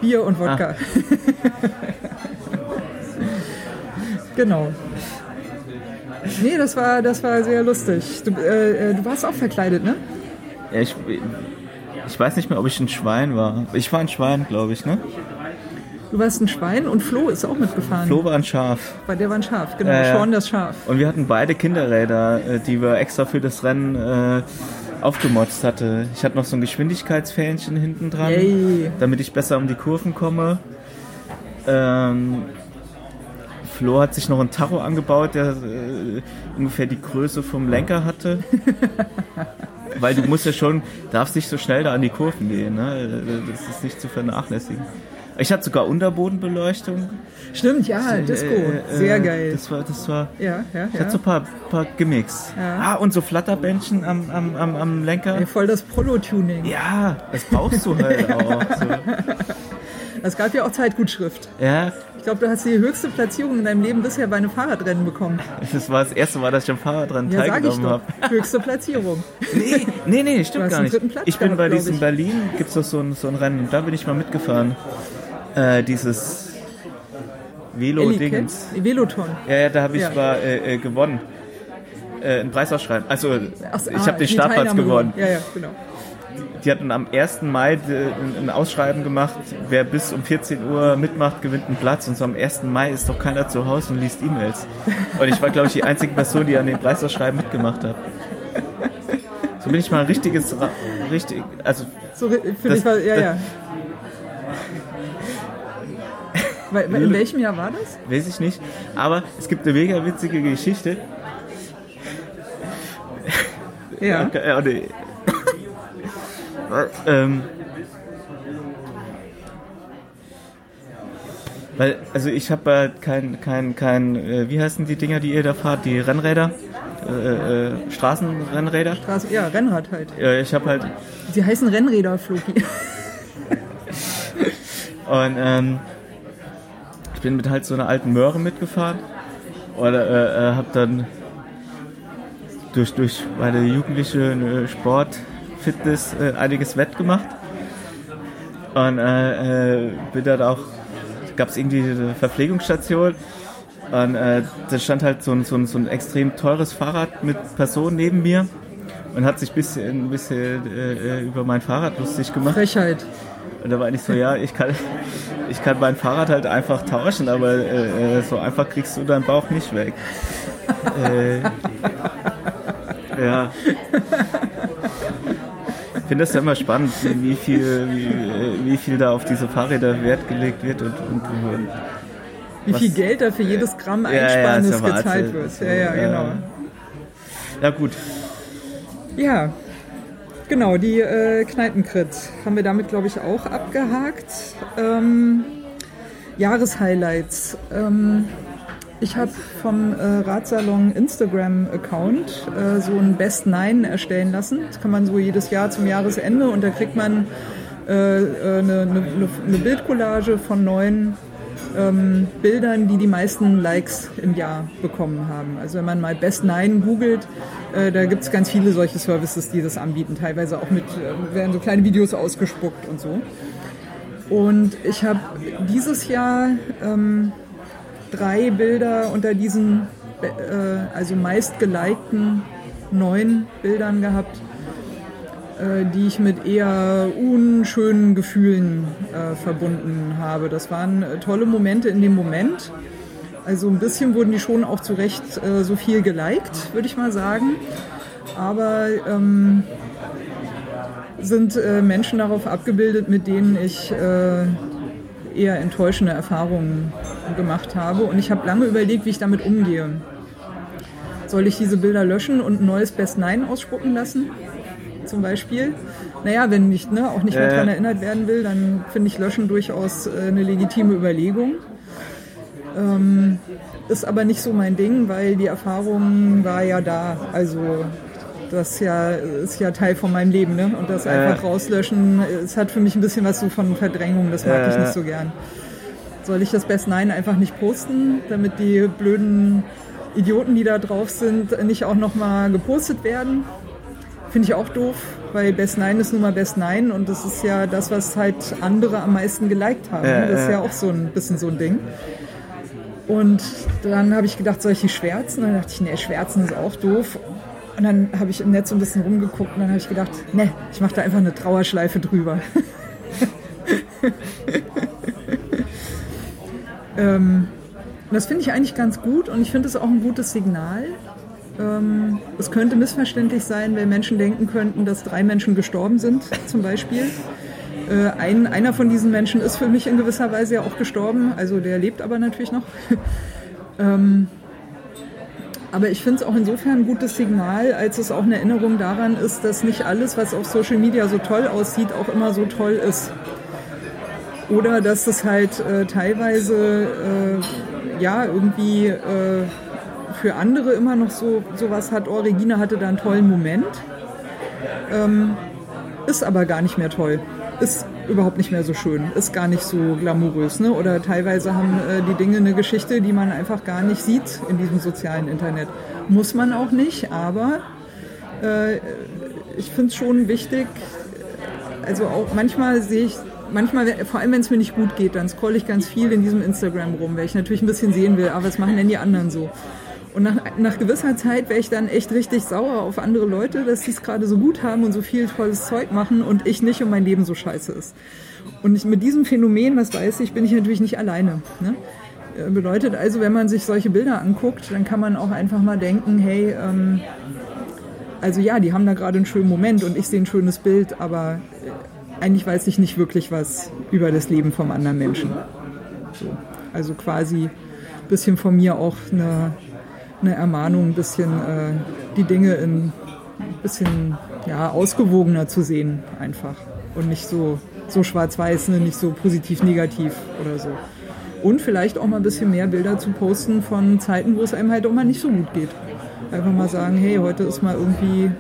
Speaker 3: Bier und Wodka. genau. Nee, das war, das war sehr lustig. Du, äh, äh, du warst auch verkleidet, ne?
Speaker 2: Ja, ich, ich weiß nicht mehr, ob ich ein Schwein war. Ich war ein Schwein, glaube ich, ne?
Speaker 3: Du warst ein Schwein und Flo ist auch mitgefahren.
Speaker 2: Flo war ein Schaf.
Speaker 3: Weil der war ein Schaf, genau.
Speaker 2: Ja.
Speaker 3: Sean das Schaf.
Speaker 2: Und wir hatten beide Kinderräder, äh, die wir extra für das Rennen äh, aufgemotzt hatte. Ich hatte noch so ein Geschwindigkeitsfähnchen hinten dran,
Speaker 3: Yay.
Speaker 2: damit ich besser um die Kurven komme. Ähm, Flo hat sich noch ein Tacho angebaut, der äh, ungefähr die Größe vom Lenker hatte. Weil du musst ja schon, darfst nicht so schnell da an die Kurven gehen, ne? Das ist nicht zu vernachlässigen. Ich hatte sogar Unterbodenbeleuchtung.
Speaker 3: Stimmt, ja, Disco.
Speaker 2: Äh,
Speaker 3: Sehr
Speaker 2: äh,
Speaker 3: geil.
Speaker 2: Das war, das war,
Speaker 3: ja, ja,
Speaker 2: ich
Speaker 3: ja.
Speaker 2: hatte so ein paar, paar Gimmicks.
Speaker 3: Ja.
Speaker 2: Ah, und so Flatterbändchen am, am, am, am Lenker.
Speaker 3: Ey, voll das Prolo-Tuning.
Speaker 2: Ja, das brauchst du halt auch. So.
Speaker 3: Es gab ja auch Zeitgutschrift.
Speaker 2: Ja,
Speaker 3: glaube, du hast die höchste Platzierung in deinem Leben bisher bei einem Fahrradrennen bekommen.
Speaker 2: das war das erste Mal, dass ich am Fahrrad dran
Speaker 3: Ja,
Speaker 2: teilgenommen habe.
Speaker 3: Höchste Platzierung.
Speaker 2: Nee, nee, nee, stimmt gar nicht. Ich bin
Speaker 3: gehabt,
Speaker 2: bei diesem. Berlin, gibt es doch so ein, so ein Rennen, und da bin ich mal mitgefahren. Äh, dieses Velo-Dingens.
Speaker 3: Veloton.
Speaker 2: Ja, ja, da habe ich
Speaker 3: Ja.
Speaker 2: mal äh, äh, gewonnen. Äh, einen Preis ausschreiben. Also,
Speaker 3: Ach
Speaker 2: ich
Speaker 3: ah,
Speaker 2: habe den Startplatz
Speaker 3: Teilnahme
Speaker 2: gewonnen.
Speaker 3: Ja, ja, genau.
Speaker 2: Die hatten am 1. Mai äh, ein Ausschreiben gemacht, wer bis um 14 Uhr mitmacht, gewinnt einen Platz. Und so am 1. Mai ist doch keiner zu Hause und liest E-Mails. Und ich war, glaube ich, die einzige Person, die an dem Preisausschreiben mitgemacht hat. So bin ich mal ein richtiges, richtig, also
Speaker 3: So für
Speaker 2: Das-
Speaker 3: dich war, ja, ja. In welchem Jahr war das?
Speaker 2: weiß ich nicht. Aber es gibt eine mega witzige Geschichte.
Speaker 3: Ja.
Speaker 2: Ja, nee. Ähm, weil, also ich habe halt kein, kein, kein, äh, wie heißen die Dinger, die ihr da fahrt, die Rennräder? Äh, äh, Straßenrennräder?
Speaker 3: Straße, ja, Rennrad halt.
Speaker 2: Ja, ich habe halt,
Speaker 3: Sie heißen Rennräder, Floki.
Speaker 2: und ähm, ich bin mit halt so einer alten Möhre mitgefahren und äh, äh, habe dann durch, durch meine jugendliche äh, Sport, Fitness äh, einiges wettgemacht. Und äh, äh, bin dann auch, gab es irgendwie eine Verpflegungsstation. Und äh, da stand halt so ein, so, ein, so ein extrem teures Fahrrad mit Person neben mir und hat sich ein bisschen, ein bisschen äh, über mein Fahrrad lustig gemacht.
Speaker 3: Frechheit.
Speaker 2: Und da war ich so, ja, ich kann, ich kann mein Fahrrad halt einfach tauschen, aber äh, äh, so einfach kriegst du deinen Bauch nicht weg. äh, ja. Ich finde das ja immer spannend, wie viel, wie, wie viel da auf diese Fahrräder Wert gelegt wird und, und, und
Speaker 3: Wie viel Geld da für jedes Gramm
Speaker 2: Ja, ja,
Speaker 3: Einsparnis
Speaker 2: ist ja
Speaker 3: gezahlt wird. Ja, ja, genau.
Speaker 2: Ja gut.
Speaker 3: Ja, genau, die äh, Kneipenkrit haben wir damit, glaube ich, auch abgehakt. Ähm, Jahreshighlights. Ähm, ich habe vom äh, Radsalon Instagram-Account äh, so ein Best Nine erstellen lassen. Das kann man so jedes Jahr zum Jahresende und da kriegt man äh, äh, eine, eine, eine Bildcollage von neun ähm, Bildern, die die meisten Likes im Jahr bekommen haben. Also wenn man mal Best Nine googelt, äh, da gibt es ganz viele solche Services, die das anbieten. Teilweise auch mit, äh, werden so kleine Videos ausgespuckt und so. Und ich habe dieses Jahr ähm, drei Bilder unter diesen, äh, also meist gelikten neun Bildern gehabt, äh, die ich mit eher unschönen Gefühlen äh, verbunden habe. Das waren tolle Momente in dem Moment. Also ein bisschen wurden die schon auch zu Recht so viel geliked, würde ich mal sagen. Aber ähm, sind Menschen darauf abgebildet, mit denen ich eher enttäuschende Erfahrungen gemacht habe. Und ich habe lange überlegt, wie ich damit umgehe. Soll ich diese Bilder löschen und ein neues Best Nine ausspucken lassen? Zum Beispiel. Naja, wenn ich ne, auch nicht mehr
Speaker 2: Äh.
Speaker 3: daran erinnert werden will, dann finde ich Löschen durchaus äh, eine legitime Überlegung. Ähm, ist aber nicht so mein Ding, weil die Erfahrung war ja da. Also das ja, ist ja Teil von meinem Leben. Ne? Und das einfach rauslöschen, es hat für mich ein bisschen was so von Verdrängung, das mag ich
Speaker 2: Äh.
Speaker 3: nicht so gern. Soll ich das Best Nein einfach nicht posten, damit die blöden Idioten, die da drauf sind, nicht auch nochmal gepostet werden? Finde ich auch doof, weil Best Nein ist nun mal Best Nein und das ist ja das, was halt andere am meisten geliked haben. Ne? das ist
Speaker 2: ja.
Speaker 3: ja auch so ein bisschen so ein Ding. Und dann habe ich gedacht, soll ich die schwärzen? Dann dachte ich, nee, schwärzen ist auch doof. Und dann habe ich im Netz so ein bisschen rumgeguckt und dann habe ich gedacht, nee, ich mache da einfach eine Trauerschleife drüber. ähm, das finde ich eigentlich ganz gut und ich finde es auch ein gutes Signal. Ähm, es könnte missverständlich sein, wenn Menschen denken könnten, dass drei Menschen gestorben sind, zum Beispiel. Äh, ein, einer von diesen Menschen ist für mich in gewisser Weise ja auch gestorben, also der lebt aber natürlich noch. ähm, aber ich finde es auch insofern ein gutes Signal, als es auch eine Erinnerung daran ist, dass nicht alles, was auf Social Media so toll aussieht, auch immer so toll ist. Oder dass es halt äh, teilweise äh, ja irgendwie äh, für andere immer noch so sowas hat, oh, Regina hatte da einen tollen Moment. Ähm, ist aber gar nicht mehr toll. Ist überhaupt nicht mehr so schön. Ist gar nicht so glamourös. Ne? Oder teilweise haben äh, die Dinge eine Geschichte, die man einfach gar nicht sieht in diesem sozialen Internet. Muss man auch nicht, aber äh, ich finde es schon wichtig, also auch manchmal sehe ich, manchmal, vor allem wenn es mir nicht gut geht, dann scrolle ich ganz viel in diesem Instagram rum, weil ich natürlich ein bisschen sehen will, aber was machen denn die anderen so? Und nach, nach gewisser Zeit wäre ich dann echt richtig sauer auf andere Leute, dass sie es gerade so gut haben und so viel tolles Zeug machen und ich nicht und mein Leben so scheiße ist. Und ich, mit diesem Phänomen, das weiß ich, bin ich natürlich nicht alleine. Ne? Äh, Bedeutet also, wenn man sich solche Bilder anguckt, dann kann man auch einfach mal denken, hey, ähm, also ja, die haben da gerade einen schönen Moment und ich sehe ein schönes Bild, aber äh, eigentlich weiß ich nicht wirklich was über das Leben vom anderen Menschen. So. Also quasi ein bisschen von mir auch eine, eine Ermahnung, ein bisschen äh, die Dinge in ein bisschen ja, ausgewogener zu sehen einfach und nicht so, so schwarz-weiß, ne? nicht so positiv-negativ oder so. Und vielleicht auch mal ein bisschen mehr Bilder zu posten von Zeiten, wo es einem halt auch mal nicht so gut geht. Einfach mal sagen, hey, heute ist mal irgendwie.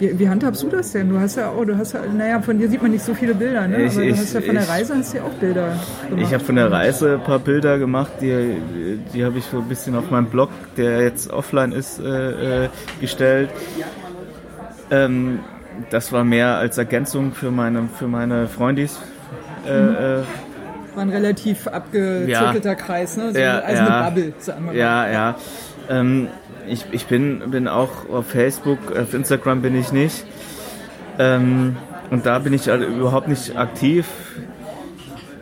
Speaker 3: Wie, wie handhabst du das denn? Du hast ja auch, du hast ja, naja, von dir sieht man nicht so viele Bilder, ne?
Speaker 2: Ich-
Speaker 3: Aber du
Speaker 2: ich-
Speaker 3: hast ja von der
Speaker 2: ich-
Speaker 3: Reise hast du ja auch Bilder gemacht.
Speaker 2: Ich habe von der Reise ein paar Bilder gemacht, die, die habe ich so ein bisschen auf meinem Blog, der jetzt offline ist, äh, äh, gestellt. Ähm, das war mehr als Ergänzung für meine, für meine Freundis. Äh, äh,
Speaker 3: War ein relativ abgezirkelter Kreis, ne? So,
Speaker 2: Ja,
Speaker 3: also
Speaker 2: ja.
Speaker 3: eine Bubble, sagen wir mal.
Speaker 2: ja, ja. Ähm, ich ich bin, bin auch auf Facebook, auf Instagram bin ich nicht. Ähm, und da bin ich also überhaupt nicht aktiv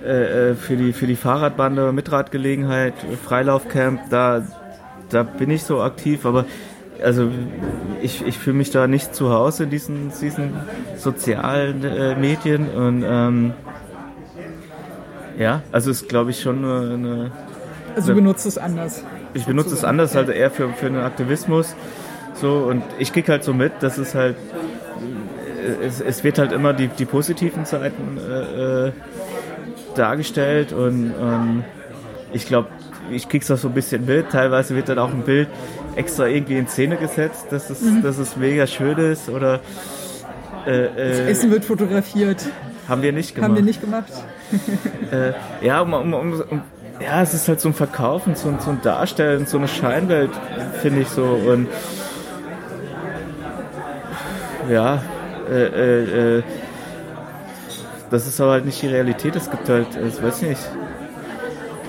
Speaker 2: äh, äh, für, die, für die Fahrradbande, Mitradgelegenheit, Freilaufcamp, da, da bin ich so aktiv, aber also ich, ich fühle mich da nicht zu Hause in diesen, diesen sozialen äh, Medien und ähm, ja, also ist glaube ich schon eine, eine
Speaker 3: Also du benutzt es anders.
Speaker 2: Ich benutze es anders, halt eher für, für den Aktivismus. So, und ich krieg halt so mit, dass es halt, es, es wird halt immer die, die positiven Seiten äh, äh dargestellt und ähm, ich glaube, ich krieg's auch so ein bisschen mit. Teilweise wird dann auch ein Bild extra irgendwie in Szene gesetzt, dass es, mhm. dass es mega schön ist oder
Speaker 3: äh, äh, das Essen wird fotografiert.
Speaker 2: Haben wir nicht gemacht.
Speaker 3: Haben wir nicht gemacht.
Speaker 2: äh, ja, um, um, um, ja, es ist halt so ein Verkaufen, so, so ein Darstellen, so eine Scheinwelt, finde ich so. Und ja, äh, äh, äh, das ist aber halt nicht die Realität. Es gibt halt, ich weiß nicht,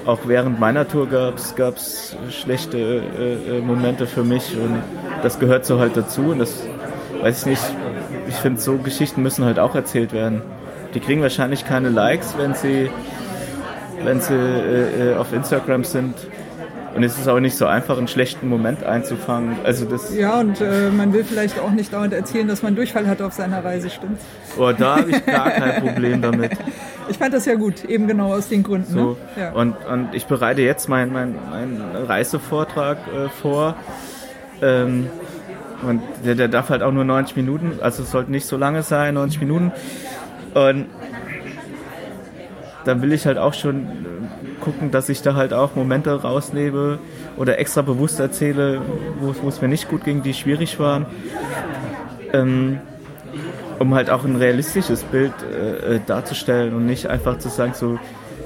Speaker 2: auch während meiner Tour gab es schlechte äh, äh, Momente für mich und das gehört so halt dazu und das weiß ich nicht. Ich finde, so Geschichten müssen halt auch erzählt werden. Die kriegen wahrscheinlich keine Likes, wenn sie, wenn sie äh, auf Instagram sind und es ist auch nicht so einfach, einen schlechten Moment einzufangen. Also das
Speaker 3: ja, und äh, man will vielleicht auch nicht dauernd erzählen, dass man Durchfall hat auf seiner Reise, stimmt?
Speaker 2: Oh, da habe ich gar kein Problem damit.
Speaker 3: Ich fand das ja gut, eben genau aus den Gründen.
Speaker 2: So,
Speaker 3: ne?
Speaker 2: ja. und, und ich bereite jetzt meinen mein, mein Reisevortrag äh, vor. Ähm, und der, der darf halt auch nur 90 Minuten, also es sollte nicht so lange sein, 90 Minuten. Und dann will ich halt auch schon äh, gucken, dass ich da halt auch Momente rausnehme oder extra bewusst erzähle, wo es mir nicht gut ging, die schwierig waren. Ähm, um halt auch ein realistisches Bild äh, äh, darzustellen und nicht einfach zu sagen, so,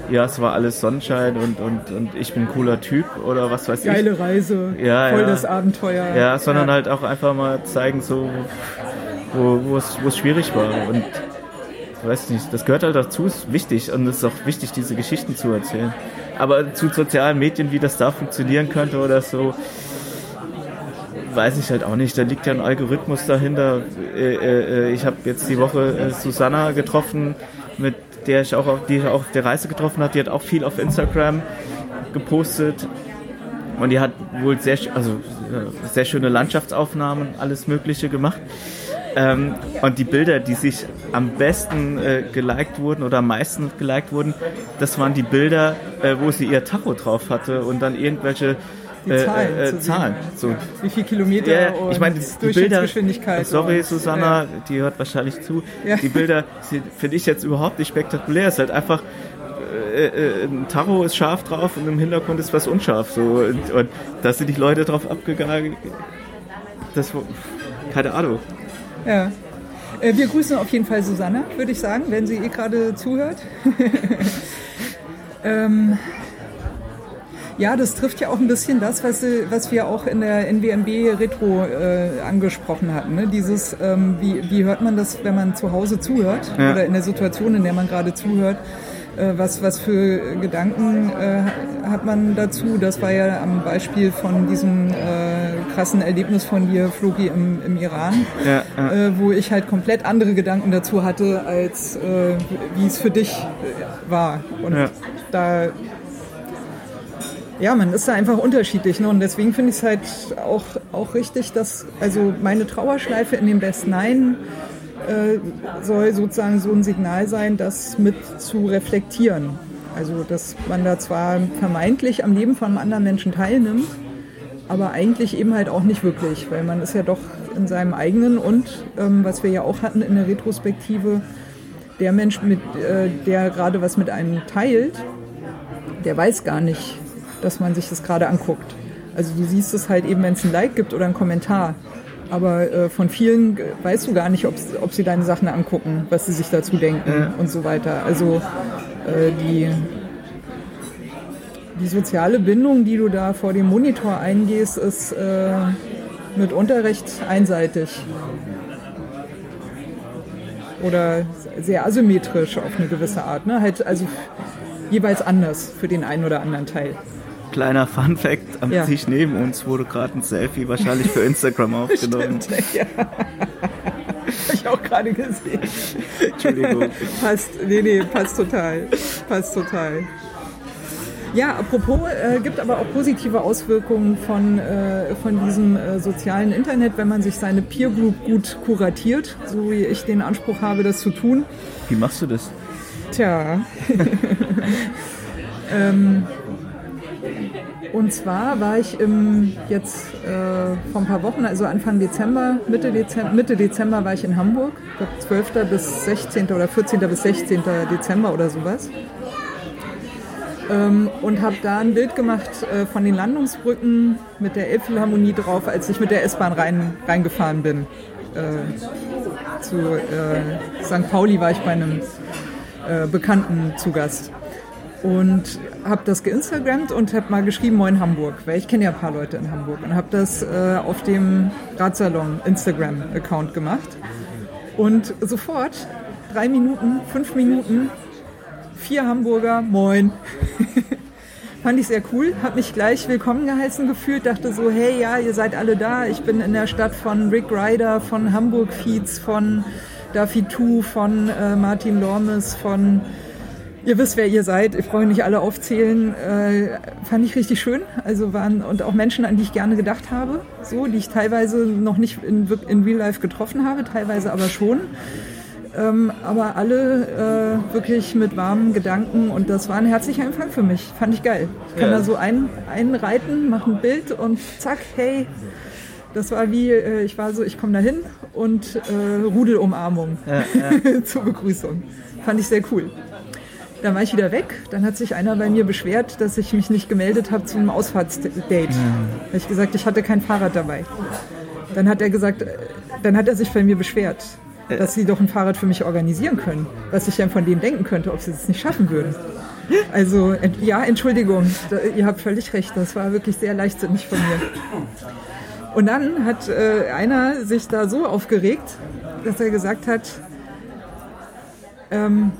Speaker 2: ja, es war alles Sonnenschein und, und, und ich bin ein cooler Typ oder was weiß
Speaker 3: Geile
Speaker 2: ich.
Speaker 3: Geile Reise,
Speaker 2: ja,
Speaker 3: voll
Speaker 2: ja.
Speaker 3: das Abenteuer.
Speaker 2: Ja, sondern ja. halt auch einfach mal zeigen, so, wo es schwierig war. Und weiß nicht, das gehört halt dazu, ist wichtig und es ist auch wichtig, diese Geschichten zu erzählen. Aber zu sozialen Medien, wie das da funktionieren könnte oder so, weiß ich halt auch nicht. Da liegt ja ein Algorithmus dahinter. Äh, äh, ich habe jetzt die Woche äh, Susanna getroffen, mit der ich auch auf, die ich auch auf der Reise getroffen habe. Die hat auch viel auf Instagram gepostet. Und die hat wohl sehr, also, sehr schöne Landschaftsaufnahmen, alles Mögliche gemacht. Ähm, und die Bilder, die sich am besten äh, geliked wurden oder am meisten geliked wurden, das waren die Bilder, äh, wo sie ihr Tacho drauf hatte und dann irgendwelche
Speaker 3: die Zahlen.
Speaker 2: Äh, äh, Zahlen. So.
Speaker 3: Wie viel Kilometer
Speaker 2: ja, ich meine, die, die Bilder, sorry Susanna,
Speaker 3: ja.
Speaker 2: die hört wahrscheinlich zu, ja. die Bilder finde ich jetzt überhaupt nicht spektakulär. Es ist halt einfach äh, äh, ein Tacho ist scharf drauf und im Hintergrund ist was unscharf. So. Und, und da sind die Leute drauf abgegangen. Das, keine Ahnung.
Speaker 3: Ja. Äh, wir grüßen auf jeden Fall Susanne, würde ich sagen, wenn sie eh gerade zuhört. ähm, ja, das trifft ja auch ein bisschen das, was, was wir auch in der NWMB Retro äh, angesprochen hatten. Ne? Dieses, ähm, wie, wie hört man das, wenn man zu Hause zuhört ja. oder in der Situation, in der man gerade zuhört? Äh, was, was für Gedanken äh, hat man dazu? Das war ja am Beispiel von diesem äh, krassen Erlebnis von dir, Floki, im, im Iran, ja, ja. Äh, wo ich halt komplett andere Gedanken dazu hatte, als äh, wie es für dich äh, war. Und ja. da ja, man ist da einfach unterschiedlich. Ne? Und deswegen finde ich es halt auch, auch richtig, dass also meine Trauerschleife in dem Best Nine äh, soll sozusagen so ein Signal sein, das mit zu reflektieren. Also, dass man da zwar vermeintlich am Leben von einem anderen Menschen teilnimmt, aber eigentlich eben halt auch nicht wirklich, weil man ist ja doch in seinem eigenen und, ähm, was wir ja auch hatten in der Retrospektive, der Mensch, mit, äh, der gerade was mit einem teilt, der weiß gar nicht, dass man sich das gerade anguckt. Also du siehst es halt eben, wenn es ein Like gibt oder ein Kommentar. Aber äh, von vielen weißt du gar nicht, ob, ob sie deine Sachen angucken, was sie sich dazu denken ja. und so weiter. Also äh, die, die soziale Bindung, die du da vor dem Monitor eingehst, ist äh, mitunter recht einseitig. Oder sehr asymmetrisch auf eine gewisse Art. Ne? Halt also jeweils anders für den einen oder anderen Teil.
Speaker 2: Kleiner Fun Fact, am ja. Tisch neben uns wurde gerade ein Selfie wahrscheinlich für Instagram aufgenommen.
Speaker 3: Stimmt, ja. Habe ich auch gerade gesehen.
Speaker 2: Entschuldigung.
Speaker 3: Passt, nee, nee, passt total. Passt total. Ja, apropos, äh, gibt aber auch positive Auswirkungen von, äh, von diesem äh, sozialen Internet, wenn man sich seine Peer Group gut kuratiert, so wie ich den Anspruch habe, das zu tun.
Speaker 2: Wie machst du das?
Speaker 3: Tja. ähm, und zwar war ich im, jetzt äh, vor ein paar Wochen, also Anfang Dezember, Mitte Dezember, Mitte Dezember war ich in Hamburg. Ich glaube 12. bis 16. oder 14. bis 16. Dezember oder sowas. Ähm, und habe da ein Bild gemacht äh, von den Landungsbrücken mit der Elbphilharmonie drauf, als ich mit der S-Bahn rein, reingefahren bin. Äh, zu äh, St. Pauli war ich bei einem äh, Bekannten zu Gast und habe das geinstagrammt und habe mal geschrieben Moin Hamburg, weil ich kenne ja ein paar Leute in Hamburg und habe das äh, auf dem Radsalon Instagram Account gemacht. Und sofort drei Minuten, fünf Minuten, vier Hamburger Moin. Fand ich sehr cool, habe mich gleich willkommen geheißen gefühlt, dachte so, hey ja, ihr seid alle da, ich bin in der Stadt von Rick Ryder, von Hamburg Feeds, von Daffy Tu, von äh, Martin Lormes, von Ihr wisst, wer ihr seid. Ich brauche nicht alle aufzählen. Äh, fand ich richtig schön. Also waren und auch Menschen, an die ich gerne gedacht habe, so, die ich teilweise noch nicht in, in Real Life getroffen habe, teilweise aber schon. Ähm, aber alle äh, wirklich mit warmen Gedanken und das war ein herzlicher Empfang für mich. Fand ich geil. Ich kann ja. da so ein, einreiten, mache ein Bild und zack, hey. Das war wie, äh, ich war so, ich komme da hin und äh, Rudelumarmung ja, ja. zur Begrüßung. Fand ich sehr cool. Dann war ich wieder weg. Dann hat sich einer bei mir beschwert, dass ich mich nicht gemeldet habe zum Ausfahrtsdate. Mhm. Habe ich gesagt, ich hatte kein Fahrrad dabei. Dann hat er gesagt, dann hat er sich bei mir beschwert, dass sie doch ein Fahrrad für mich organisieren können. Was ich dann von denen denken könnte, ob sie es nicht schaffen würden. Also ja, Entschuldigung, ihr habt völlig recht. Das war wirklich sehr leichtsinnig von mir. Und dann hat äh, einer sich da so aufgeregt, dass er gesagt hat, ähm,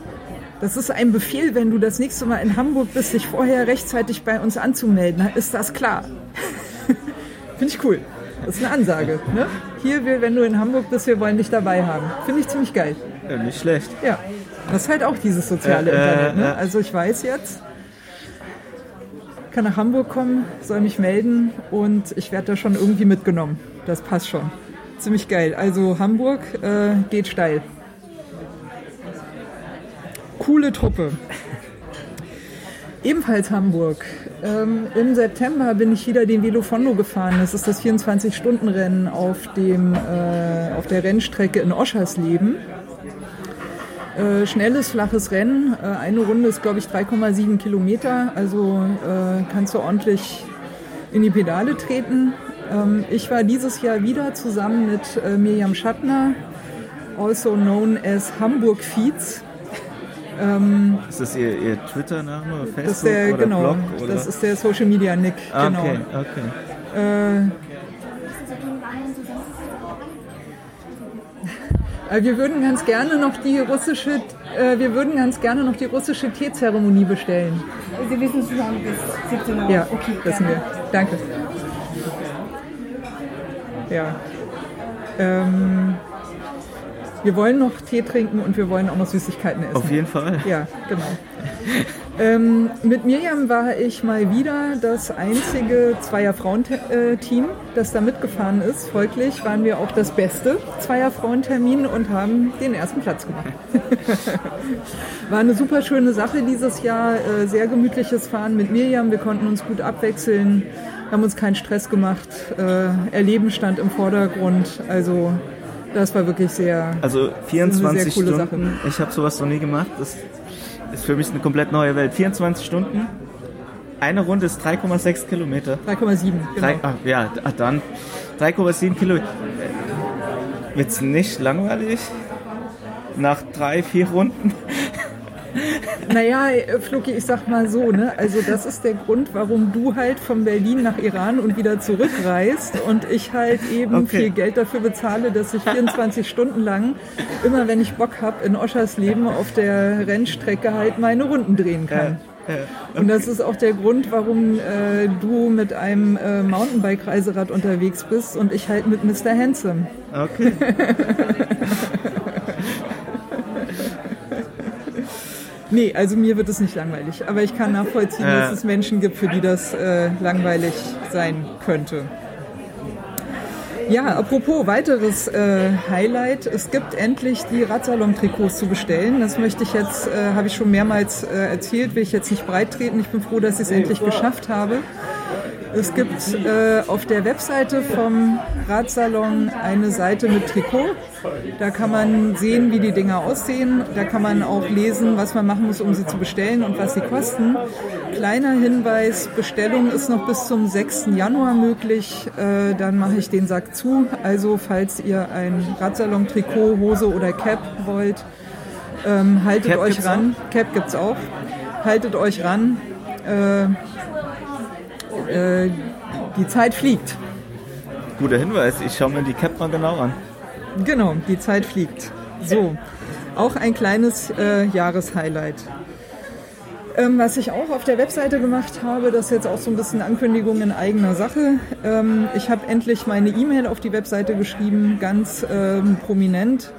Speaker 3: das ist ein Befehl, wenn du das nächste Mal in Hamburg bist, dich vorher rechtzeitig bei uns anzumelden. Ist das klar? Finde ich cool. Das ist eine Ansage. Ne? Hier, wenn du in Hamburg bist, wir wollen dich dabei haben. Finde ich ziemlich geil.
Speaker 2: Ja, nicht schlecht.
Speaker 3: Ja. Das ist halt auch dieses soziale äh, Internet. Ne? Also ich weiß jetzt, kann nach Hamburg kommen, soll mich melden und ich werde da schon irgendwie mitgenommen. Das passt schon. Ziemlich geil. Also Hamburg äh, geht steil coole Truppe. Ebenfalls Hamburg. Ähm, Im September bin ich wieder den Velofondo gefahren. Das ist das 24-Stunden-Rennen auf, äh, auf der Rennstrecke in Oschersleben. Äh, schnelles, flaches Rennen. Äh, eine Runde ist, glaube ich, 3,7 Kilometer. Also äh, kannst du ordentlich in die Pedale treten. Ähm, ich war dieses Jahr wieder zusammen mit äh, Mirjam Schattner, also known as Hamburg Feeds.
Speaker 2: Ähm, ist das Ihr, Ihr Twitter-Name, Facebook
Speaker 3: das der,
Speaker 2: oder
Speaker 3: genau,
Speaker 2: Blog? Oder?
Speaker 3: Das ist der Social Media Nick,
Speaker 2: ah,
Speaker 3: genau.
Speaker 2: Okay, okay.
Speaker 3: Äh, wir würden ganz gerne noch die russische, äh, wir würden ganz gerne noch die russische Teezeremonie bestellen.
Speaker 4: Sie wissen schon bis 17 Uhr.
Speaker 3: Ja, okay, wissen wir. Danke. Ja. Ähm, wir wollen noch Tee trinken und wir wollen auch noch Süßigkeiten essen.
Speaker 2: Auf jeden Fall.
Speaker 3: Ja, genau. ähm, mit Miriam war ich mal wieder das einzige Zweier-Frauen-Team, das da mitgefahren ist. Folglich waren wir auch das beste Zweier-Frauen-Termin und haben den ersten Platz gemacht. War eine super schöne Sache dieses Jahr. Äh, sehr gemütliches Fahren mit Miriam. Wir konnten uns gut abwechseln, haben uns keinen Stress gemacht. Äh, Erleben stand im Vordergrund. Also das war wirklich sehr.
Speaker 2: Also 24 Stunden. Sache. Ich habe sowas noch nie gemacht. Das ist für mich eine komplett neue Welt. 24 Stunden. Eine Runde ist 3,6 Kilometer.
Speaker 3: 3,7. Genau.
Speaker 2: ach, ja, ach dann 3,7 Kilometer. Wird's nicht langweilig? Nach drei, vier Runden?
Speaker 3: Naja, Fluki, ich sag mal so, ne? Also das ist der Grund, warum du halt von Berlin nach Iran und wieder zurückreist und ich halt eben okay. viel Geld dafür bezahle, dass ich 24 Stunden lang, immer wenn ich Bock habe, in Oschersleben auf der Rennstrecke halt meine Runden drehen kann. Ja. Okay. Und das ist auch der Grund, warum äh, du mit einem äh, Mountainbike-Reiserad unterwegs bist und ich halt mit Mr. Handsome.
Speaker 2: Okay.
Speaker 3: Nee, also mir wird es nicht langweilig. Aber ich kann nachvollziehen, äh. dass es Menschen gibt, für die das äh, langweilig sein könnte. Ja, apropos weiteres äh, Highlight. Es gibt endlich die Radsalon-Trikots zu bestellen. Das möchte ich jetzt, äh, habe ich schon mehrmals äh, erzählt, will ich jetzt nicht breit treten. Ich bin froh, dass ich es endlich geschafft habe. Es gibt äh, auf der Webseite vom Radsalon eine Seite mit Trikot. Da kann man sehen, wie die Dinger aussehen. Da kann man auch lesen, was man machen muss, um sie zu bestellen und was sie kosten. Kleiner Hinweis, Bestellung ist noch bis zum 6. Januar möglich. Äh, dann mache ich den Sack zu. Also falls ihr ein Radsalon-Trikot, Hose oder Cap wollt, ähm, haltet
Speaker 2: Cap
Speaker 3: euch ran. Cap gibt's auch. Haltet euch ran. Äh, äh, die Zeit fliegt.
Speaker 2: Guter Hinweis, ich schaue mir die Cap mal genau an.
Speaker 3: Genau, die Zeit fliegt. So, auch ein kleines äh, Jahreshighlight. Ähm, was ich auch auf der Webseite gemacht habe, das ist jetzt auch so ein bisschen Ankündigung in eigener Sache. Ähm, ich habe endlich meine E-Mail auf die Webseite geschrieben, ganz ähm, prominent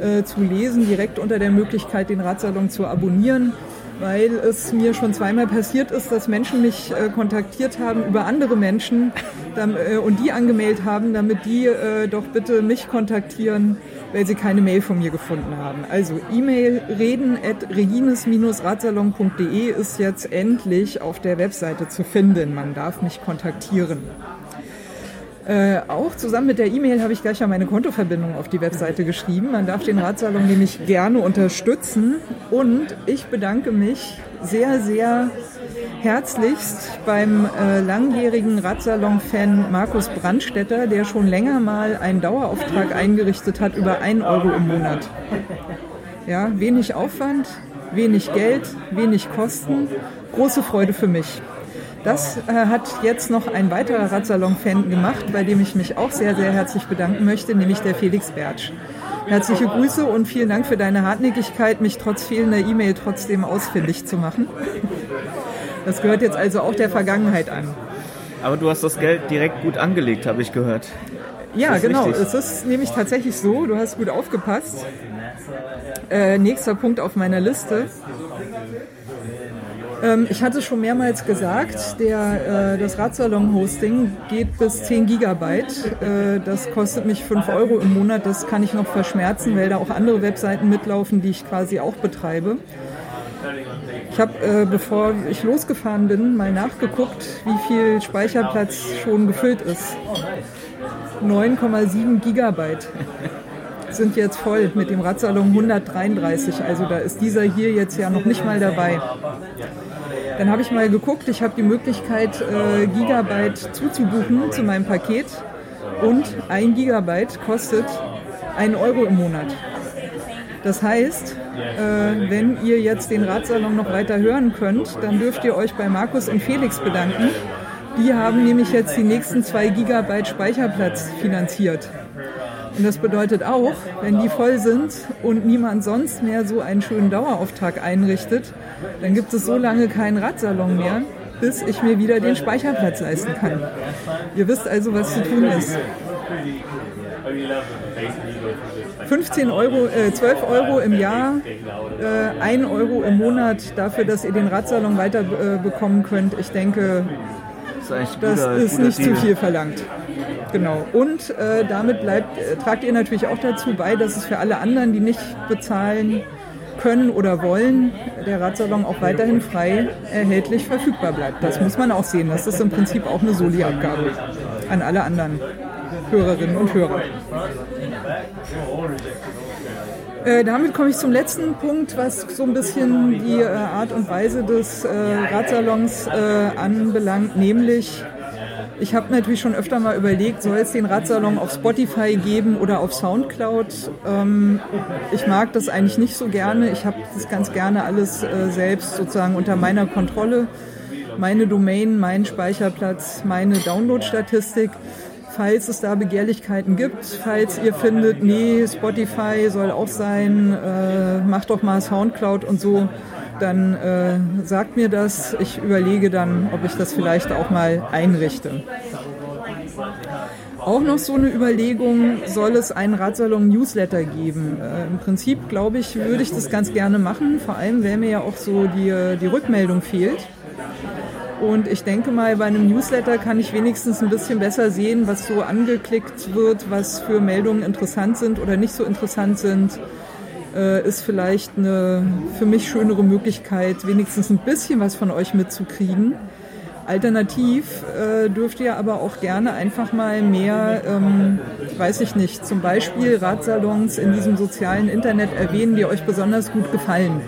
Speaker 3: äh, zu lesen, direkt unter der Möglichkeit, den Radsalon zu abonnieren, weil es mir schon zweimal passiert ist, dass Menschen mich äh, kontaktiert haben über andere Menschen dam- äh, und die angemeldet haben, damit die äh, doch bitte mich kontaktieren, weil sie keine Mail von mir gefunden haben. Also E-Mail reden at regines-radsalon.de ist jetzt endlich auf der Webseite zu finden. Man darf mich kontaktieren. Äh, auch zusammen mit der E-Mail habe ich gleich mal meine Kontoverbindung auf die Webseite geschrieben. Man darf den Radsalon nämlich gerne unterstützen. Und ich bedanke mich sehr, sehr herzlichst beim äh, langjährigen Radsalon-Fan Markus Brandstetter, der schon länger mal einen Dauerauftrag eingerichtet hat über 1 Euro im Monat. Ja, wenig Aufwand, wenig Geld, wenig Kosten, große Freude für mich. Das äh, hat jetzt noch ein weiterer Radsalon-Fan gemacht, bei dem ich mich auch sehr, sehr herzlich bedanken möchte, nämlich der Felix Bertsch. Herzliche Grüße und vielen Dank für deine Hartnäckigkeit, mich trotz fehlender E-Mail trotzdem ausfindig zu machen. Das gehört jetzt also auch der Vergangenheit an.
Speaker 2: Aber du hast das Geld direkt gut angelegt, habe ich gehört.
Speaker 3: Ja, genau.
Speaker 2: wichtig.
Speaker 3: Es ist nämlich tatsächlich so, du hast gut aufgepasst. Äh, nächster Punkt auf meiner Liste. Ähm, ich hatte schon mehrmals gesagt, der, äh, das Radsalon-Hosting geht bis 10 Gigabyte. Äh, das kostet mich 5 Euro im Monat. Das kann ich noch verschmerzen, weil da auch andere Webseiten mitlaufen, die ich quasi auch betreibe. Ich habe, äh, bevor ich losgefahren bin, mal nachgeguckt, wie viel Speicherplatz schon gefüllt ist. 9,7 Gigabyte sind jetzt voll mit dem Radsalon 133. Also da ist dieser hier jetzt ja noch nicht mal dabei. Dann habe ich mal geguckt, ich habe die Möglichkeit, äh, Gigabyte zuzubuchen zu meinem Paket. Und ein Gigabyte kostet 1 Euro im Monat. Das heißt, äh, wenn ihr jetzt den Radsalon noch weiter hören könnt, dann dürft ihr euch bei Markus und Felix bedanken. Die haben nämlich jetzt die nächsten zwei Gigabyte Speicherplatz finanziert. Und das bedeutet auch, wenn die voll sind und niemand sonst mehr so einen schönen Dauerauftrag einrichtet, dann gibt es so lange keinen Radsalon mehr, bis ich mir wieder den Speicherplatz leisten kann. Ihr wisst also, was zu tun ist. 15 Euro, äh, 12 Euro im Jahr, äh, 1 Euro im Monat dafür, dass ihr den Radsalon weiter äh, bekommen könnt. Ich denke,
Speaker 2: Das ist,
Speaker 3: das
Speaker 2: guter,
Speaker 3: ist
Speaker 2: guter
Speaker 3: nicht
Speaker 2: Deal.
Speaker 3: zu viel verlangt. Genau. Und äh, damit bleibt, äh, tragt ihr natürlich auch dazu bei, dass es für alle anderen, die nicht bezahlen können oder wollen, der Radsalon auch weiterhin frei erhältlich verfügbar bleibt. Das muss man auch sehen. Das ist im Prinzip auch eine Soli-Abgabe an alle anderen Hörerinnen und Hörer. Äh, damit komme ich zum letzten Punkt, was so ein bisschen die äh, Art und Weise des äh, Radsalons äh, anbelangt, nämlich ich habe natürlich schon öfter mal überlegt, soll es den Radsalon auf Spotify geben oder auf Soundcloud? Ähm, ich mag das eigentlich nicht so gerne. Ich habe das ganz gerne alles äh, selbst sozusagen unter meiner Kontrolle. Meine Domain, mein Speicherplatz, meine Download-Statistik. Falls es da Begehrlichkeiten gibt, falls ihr findet, nee, Spotify soll auch sein, äh, macht doch mal Soundcloud und so, dann äh, sagt mir das. Ich überlege dann, ob ich das vielleicht auch mal einrichte. Auch noch so eine Überlegung, soll es einen Radsalon-Newsletter geben? Äh, Im Prinzip, glaube ich, würde ich das ganz gerne machen, vor allem, weil mir ja auch so die, die Rückmeldung fehlt. Und ich denke mal, bei einem Newsletter kann ich wenigstens ein bisschen besser sehen, was so angeklickt wird, was für Meldungen interessant sind oder nicht so interessant sind. Äh, ist vielleicht eine für mich schönere Möglichkeit, wenigstens ein bisschen was von euch mitzukriegen. Alternativ äh, dürft ihr aber auch gerne einfach mal mehr, ähm, weiß ich nicht, zum Beispiel Ratsalons in diesem sozialen Internet erwähnen, die euch besonders gut gefallen.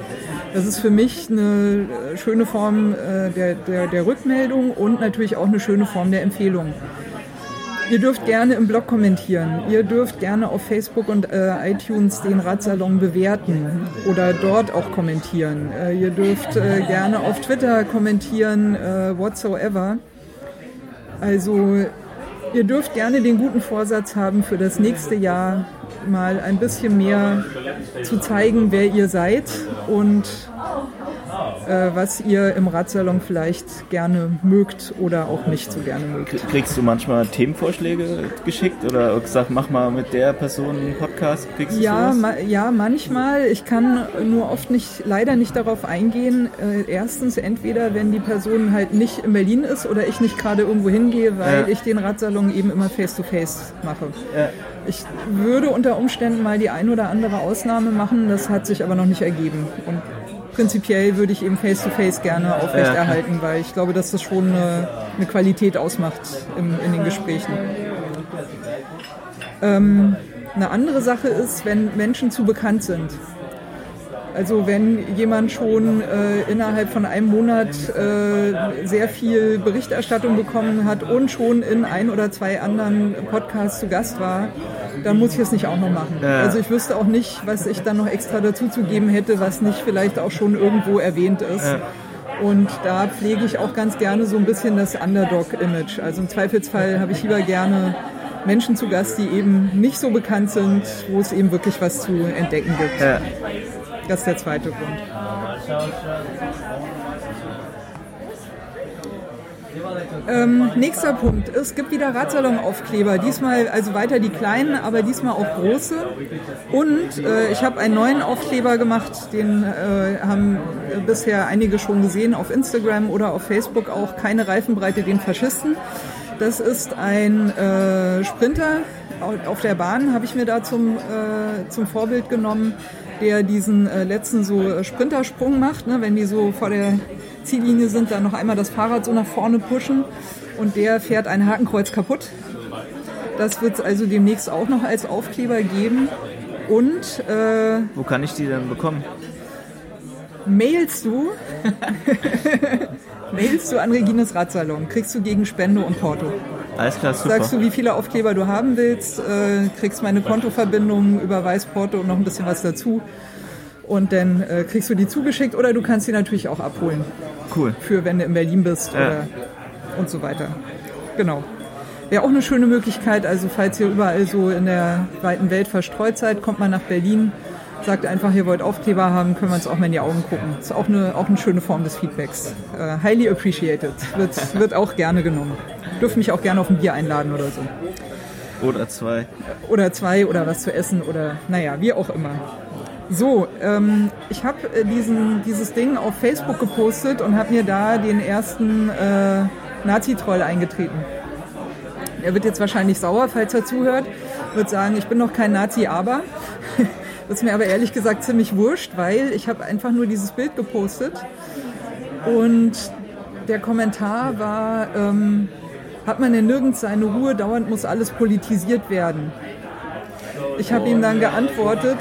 Speaker 3: Das ist für mich eine äh, schöne Form äh, der, der, der Rückmeldung und natürlich auch eine schöne Form der Empfehlung. Ihr dürft gerne im Blog kommentieren. Ihr dürft gerne auf Facebook und äh, iTunes den Radsalon bewerten oder dort auch kommentieren. Äh, ihr dürft äh, gerne auf Twitter kommentieren, äh, whatsoever. Also ihr dürft gerne den guten Vorsatz haben für das nächste Jahr mal ein bisschen mehr zu zeigen, wer ihr seid und äh, was ihr im Radsalon vielleicht gerne mögt oder auch nicht so gerne mögt.
Speaker 2: Kriegst du manchmal Themenvorschläge geschickt oder gesagt, mach mal mit der Person einen Podcast? Kriegst
Speaker 3: ja, ma ja, manchmal. Ich kann nur oft nicht, leider nicht darauf eingehen. Äh, erstens, entweder wenn die Person halt nicht in Berlin ist oder ich nicht gerade irgendwo hingehe, weil ja. ich den Radsalon eben immer face-to-face -face mache. Ja. Ich würde unter Umständen mal die ein oder andere Ausnahme machen, das hat sich aber noch nicht ergeben. Und prinzipiell würde ich eben Face-to-Face -face gerne aufrechterhalten, ja. weil ich glaube, dass das schon eine, eine Qualität ausmacht im, in den Gesprächen. Ähm, eine andere Sache ist, wenn Menschen zu bekannt sind. Also wenn jemand schon äh, innerhalb von einem Monat äh, sehr viel Berichterstattung bekommen hat und schon in ein oder zwei anderen Podcasts zu Gast war, dann muss ich es nicht auch noch machen. Ja. Also ich wüsste auch nicht, was ich dann noch extra dazu zu geben hätte, was nicht vielleicht auch schon irgendwo erwähnt ist. Ja. Und da pflege ich auch ganz gerne so ein bisschen das Underdog-Image. Also im Zweifelsfall habe ich lieber gerne Menschen zu Gast, die eben nicht so bekannt sind, wo es eben wirklich was zu entdecken gibt. Ja. Das ist der zweite Grund. Ähm, nächster Punkt. Es gibt wieder Radsalon-Aufkleber. Diesmal also weiter die kleinen, aber diesmal auch große. Und äh, ich habe einen neuen Aufkleber gemacht. Den äh, haben bisher einige schon gesehen auf Instagram oder auf Facebook auch. Keine Reifenbreite den Faschisten. Das ist ein äh, Sprinter auf der Bahn, habe ich mir da zum, äh, zum Vorbild genommen, der diesen äh, letzten so Sprintersprung macht, ne, wenn die so vor der Ziellinie sind, dann noch einmal das Fahrrad so nach vorne pushen und der fährt ein Hakenkreuz kaputt. Das wird es also demnächst auch noch als Aufkleber geben. Und
Speaker 2: äh, wo kann ich die denn bekommen?
Speaker 3: Mailst du? mailst du an Regines Radsalon, kriegst du gegen Spende und Porto.
Speaker 2: Alles klar, super.
Speaker 3: Sagst du, wie viele Aufkleber du haben willst, äh, kriegst meine Kontoverbindung, überweist Porto und noch ein bisschen was dazu und dann äh, kriegst du die zugeschickt oder du kannst sie natürlich auch abholen.
Speaker 2: Cool.
Speaker 3: Für wenn du in Berlin bist ja. oder und so weiter. Genau. Wäre auch eine schöne Möglichkeit, also falls ihr überall so in der weiten Welt verstreut seid, kommt mal nach Berlin, sagt einfach, ihr wollt Aufkleber haben, können wir uns auch mal in die Augen gucken. Ist auch eine, auch eine schöne Form des Feedbacks. Uh, highly appreciated. Wird, wird auch gerne genommen. Dürft mich auch gerne auf ein Bier einladen oder so.
Speaker 2: Oder zwei.
Speaker 3: Oder zwei oder was zu essen oder naja, wie auch immer. So, ähm, ich habe äh, dieses Ding auf Facebook gepostet und habe mir da den ersten äh, Nazi-Troll eingetreten. Er wird jetzt wahrscheinlich sauer, falls er zuhört, wird sagen, ich bin noch kein Nazi, aber. das ist mir aber ehrlich gesagt ziemlich wurscht, weil ich habe einfach nur dieses Bild gepostet und der Kommentar war, ähm, hat man denn nirgends seine Ruhe, dauernd muss alles politisiert werden. Ich habe ihm dann geantwortet,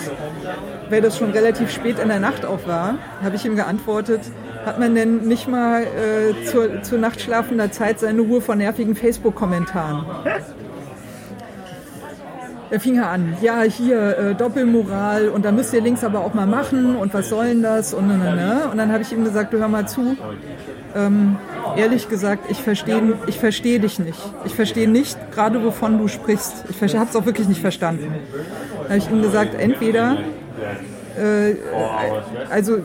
Speaker 3: weil das schon relativ spät in der Nacht auch war, habe ich ihm geantwortet, hat man denn nicht mal äh, zur, zur nachtschlafender Zeit seine Ruhe vor nervigen Facebook-Kommentaren? Er fing er an, ja, hier äh, Doppelmoral und da müsst ihr links aber auch mal machen und was soll denn das und, und, und, und dann habe ich ihm gesagt, du hör mal zu, ähm, ehrlich gesagt, ich verstehe ich versteh dich nicht. Ich verstehe nicht gerade, wovon du sprichst. Ich habe es auch wirklich nicht verstanden. Da habe ich ihm gesagt, entweder äh, also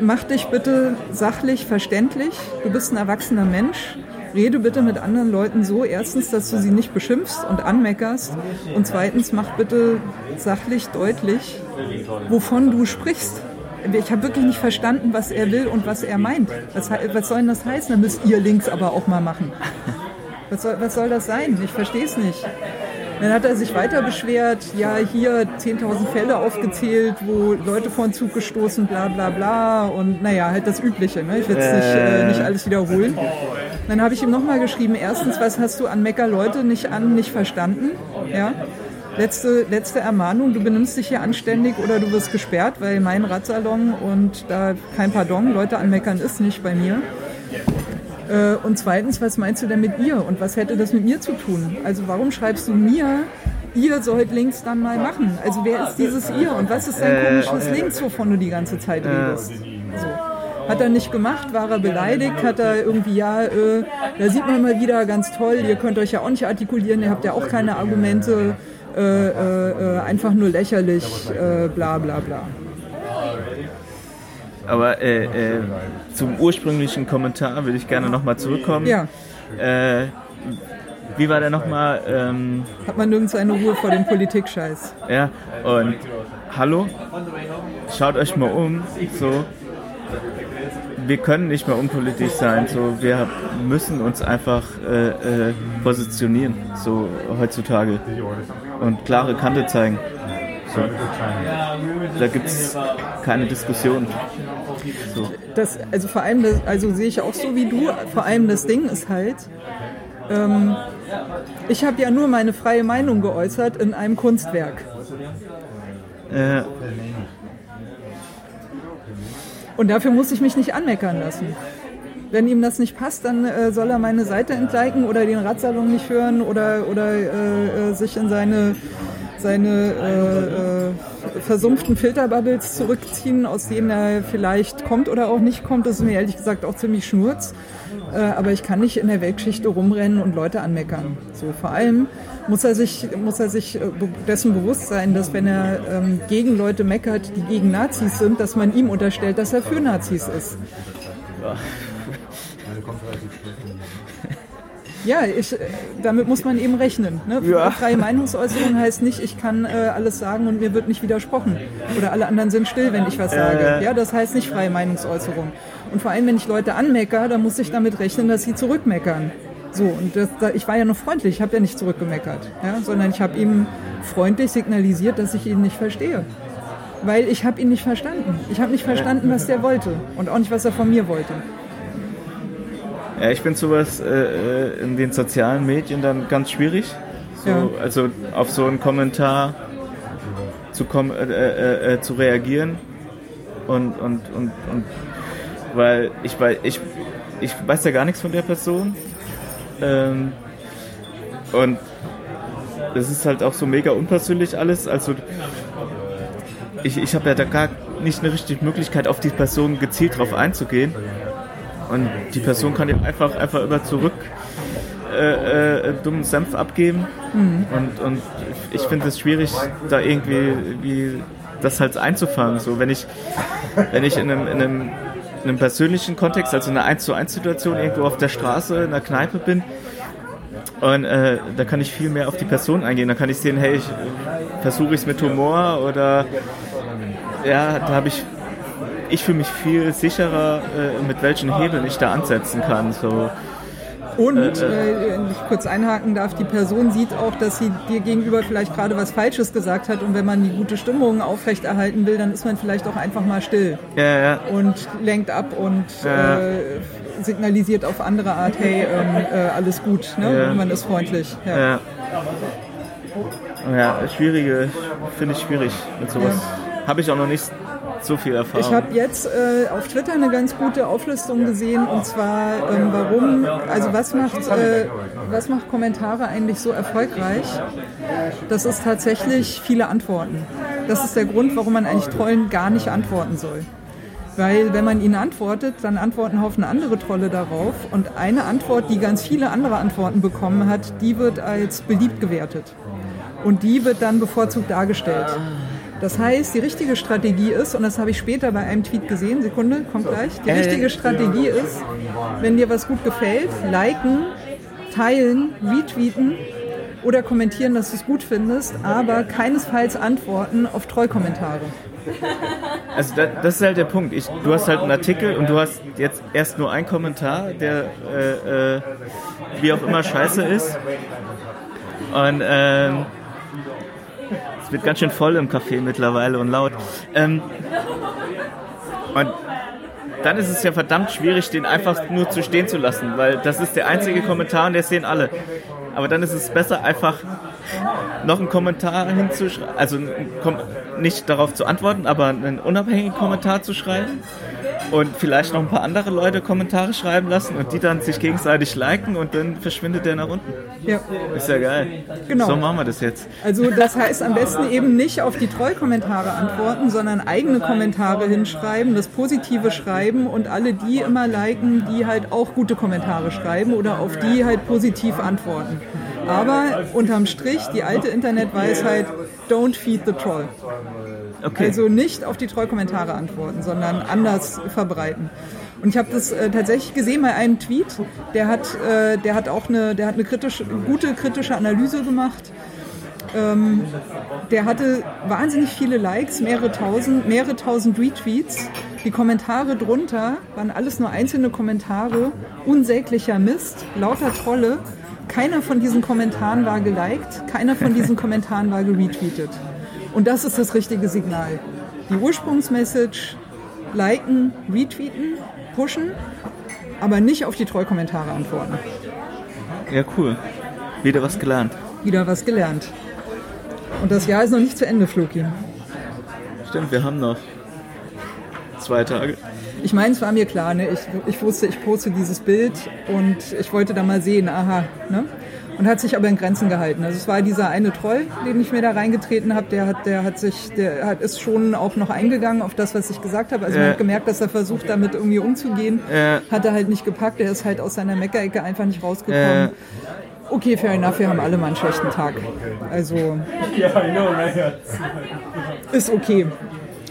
Speaker 3: mach dich bitte sachlich verständlich. Du bist ein erwachsener Mensch. Rede bitte mit anderen Leuten so, erstens, dass du sie nicht beschimpfst und anmeckerst und zweitens, mach bitte sachlich deutlich, wovon du sprichst. ich habe wirklich nicht verstanden, was er will und was er meint. Was, was soll denn das heißen? Dann müsst ihr links aber auch mal machen. Was soll, was soll das sein? Ich verstehe es nicht. Dann hat er sich weiter beschwert, ja, hier 10.000 Fälle aufgezählt, wo Leute vor den Zug gestoßen, bla bla bla. Und naja, halt das Übliche. Ne? Ich will es nicht, äh, nicht alles wiederholen. Dann habe ich ihm nochmal geschrieben, erstens, was hast du an Mecker Leute nicht an, nicht verstanden? Ja. Letzte, letzte Ermahnung, du benimmst dich hier anständig oder du wirst gesperrt, weil mein Radsalon und da kein Pardon, Leute anmeckern ist nicht bei mir. Äh, und zweitens, was meinst du denn mit ihr und was hätte das mit mir zu tun? Also warum schreibst du mir, ihr sollt links dann mal machen? Also wer ist dieses ihr und was ist dein
Speaker 2: Äh,
Speaker 3: komisches Links, wovon du die ganze Zeit redest? So. Hat er nicht gemacht, war er beleidigt, hat er irgendwie, ja, äh, da sieht man mal wieder ganz toll, ihr könnt euch ja auch nicht artikulieren, ihr habt ja auch keine Argumente, äh, äh, äh, einfach nur lächerlich, äh, bla bla bla.
Speaker 2: Aber äh, äh, zum ursprünglichen Kommentar würde ich gerne nochmal zurückkommen.
Speaker 3: Ja,
Speaker 2: Äh, wie war der nochmal? Ähm,
Speaker 3: hat man nirgends eine Ruhe vor dem Politikscheiß.
Speaker 2: ja, und hallo, schaut euch mal um. So, wir können nicht mehr unpolitisch sein. So, wir müssen uns einfach äh, äh, positionieren, so heutzutage. Und klare Kante zeigen. So. Da gibt es keine Diskussion. So.
Speaker 3: Das, also vor allem, das, also sehe ich auch so wie du, vor allem das Ding ist halt, ähm, ich habe ja nur meine freie Meinung geäußert in einem Kunstwerk.
Speaker 2: Äh,
Speaker 3: Und dafür muss ich mich nicht anmeckern lassen. Wenn ihm das nicht passt, dann äh, soll er meine Seite entliken oder den Radsalon nicht hören oder, oder äh, äh, sich in seine, seine äh, äh, versumpften Filterbubbles zurückziehen, aus denen er vielleicht kommt oder auch nicht kommt. Das ist mir ehrlich gesagt auch ziemlich schnurz. Äh, aber ich kann nicht in der Weltgeschichte rumrennen und Leute anmeckern. So, vor allem muss er sich, muss er sich äh, dessen bewusst sein, dass wenn er ähm, gegen Leute meckert, die gegen Nazis sind, dass man ihm unterstellt, dass er für Nazis ist. Ja, ich, äh, damit muss man eben rechnen. Ne?
Speaker 2: Ja.
Speaker 3: Freie Meinungsäußerung heißt nicht, ich kann äh, alles sagen und mir wird nicht widersprochen. Oder alle anderen sind still, wenn ich was sage. Ja, das heißt nicht freie Meinungsäußerung. Und vor allem, wenn ich Leute anmecker, dann muss ich damit rechnen, dass sie zurückmeckern. So, und das, da, ich war ja noch freundlich, ich habe ja nicht zurückgemeckert, ja? sondern ich habe ihm freundlich signalisiert, dass ich ihn nicht verstehe. Weil ich habe ihn nicht verstanden. Ich habe nicht verstanden, was der wollte und auch nicht, was er von mir wollte.
Speaker 2: Ja, ich finde sowas äh, äh, in den sozialen Medien dann ganz schwierig. So,
Speaker 3: Ja.
Speaker 2: Also auf so einen Kommentar zu, kom äh, äh, äh, zu reagieren und, und, und, und weil ich, ich, ich weiß ja gar nichts von der Person ähm, und es ist halt auch so mega unpersönlich alles. Also ich, ich habe ja da gar nicht eine richtige Möglichkeit, auf die Person gezielt drauf einzugehen. Und die Person kann dir einfach, einfach immer zurück äh, äh, dummen Senf abgeben. Und, und ich finde es schwierig, da irgendwie wie das halt einzufangen. So, wenn ich, wenn ich in einem, in einem, in einem persönlichen Kontext, also in einer 1 zu 1 Situation irgendwo auf der Straße, in der Kneipe bin, und äh, da kann ich viel mehr auf die Person eingehen. Da kann ich sehen, hey, ich versuche es mit Humor oder ja, da habe ich ich fühle mich viel sicherer, äh, mit welchen Hebeln ich da ansetzen kann. So.
Speaker 3: Und, äh, wenn ich kurz einhaken darf, die Person sieht auch, dass sie dir gegenüber vielleicht gerade was Falsches gesagt hat und wenn man die gute Stimmung aufrechterhalten will, dann ist man vielleicht auch einfach mal still
Speaker 2: Ja, ja,
Speaker 3: und lenkt ab und
Speaker 2: Ja.
Speaker 3: äh, signalisiert auf andere Art, hey, ähm, äh, alles gut, ne? Man ist freundlich. Ja,
Speaker 2: schwierige, finde ich schwierig mit sowas. Habe ich auch noch nicht so viel Erfahrung.
Speaker 3: Ich habe jetzt äh, auf Twitter eine ganz gute Auflistung gesehen und zwar ähm, warum, also was macht, äh, was macht Kommentare eigentlich so erfolgreich? Das ist tatsächlich viele Antworten. Das ist der Grund, warum man eigentlich Trollen gar nicht antworten soll. Weil wenn man ihnen antwortet, dann antworten Haufen andere Trolle darauf und eine Antwort, die ganz viele andere Antworten bekommen hat, die wird als beliebt gewertet. Und die wird dann bevorzugt dargestellt. Das heißt, die richtige Strategie ist, und das habe ich später bei einem Tweet gesehen, Sekunde, kommt gleich, die richtige Strategie ist, wenn dir was gut gefällt, liken, teilen, retweeten oder kommentieren, dass du es gut findest, aber keinesfalls antworten auf Trollkommentare.
Speaker 2: Also da, das ist halt der Punkt. Ich, du hast halt einen Artikel und du hast jetzt erst nur einen Kommentar, der äh, äh, wie auch immer scheiße ist. Und ähm, wird ganz schön voll im Café mittlerweile und laut. Ähm, und dann ist es ja verdammt schwierig, den einfach nur zu stehen zu lassen, weil das ist der einzige Kommentar und der sehen alle. Aber dann ist es besser, einfach noch einen Kommentar hinzuschreiben, also nicht darauf zu antworten, aber einen unabhängigen Kommentar zu schreiben und vielleicht noch ein paar andere Leute Kommentare schreiben lassen und die dann sich gegenseitig liken und dann verschwindet der nach unten.
Speaker 3: Ja.
Speaker 2: Ist ja geil.
Speaker 3: Genau.
Speaker 2: So machen wir das jetzt.
Speaker 3: Also das heißt am besten eben nicht auf die Trollkommentare antworten, sondern eigene Kommentare hinschreiben, das Positive schreiben und alle die immer liken, die halt auch gute Kommentare schreiben oder auf die halt positiv antworten. Aber unterm Strich die alte Internetweisheit, don't feed the troll.
Speaker 2: Okay.
Speaker 3: Also nicht auf die Trollkommentare antworten, sondern anders verbreiten. Und ich habe das äh, tatsächlich gesehen bei einem Tweet, der hat, äh, der hat auch eine, der hat eine kritische, gute kritische Analyse gemacht. Ähm, der hatte wahnsinnig viele Likes, mehrere tausend, mehrere tausend Retweets. Die Kommentare drunter waren alles nur einzelne Kommentare, unsäglicher Mist, lauter Trolle. Keiner von diesen Kommentaren war geliked, keiner von diesen Kommentaren war geretweetet. Und das ist das richtige Signal. Die Ursprungsmessage liken, retweeten, pushen, aber nicht auf die Trollkommentare antworten.
Speaker 2: Ja, cool. Wieder was gelernt.
Speaker 3: Wieder was gelernt. Und das Jahr ist noch nicht zu Ende, Floki.
Speaker 2: Stimmt, wir haben noch zwei Tage.
Speaker 3: Ich meine, es war mir klar, ne? ich, ich wusste, ich poste dieses Bild und ich wollte da mal sehen, aha, ne? und hat sich aber in Grenzen gehalten. Also es war dieser eine Troll, den ich mir da reingetreten habe, der hat, der hat sich, der hat, ist schon auch noch eingegangen auf das, was ich gesagt habe. Also man hat gemerkt, dass er versucht, damit irgendwie umzugehen.
Speaker 2: Ja.
Speaker 3: Hat er halt nicht gepackt, er ist halt aus seiner Meckerecke einfach nicht rausgekommen. Okay, fair enough, wir haben alle mal einen schlechten Tag. Also ist okay.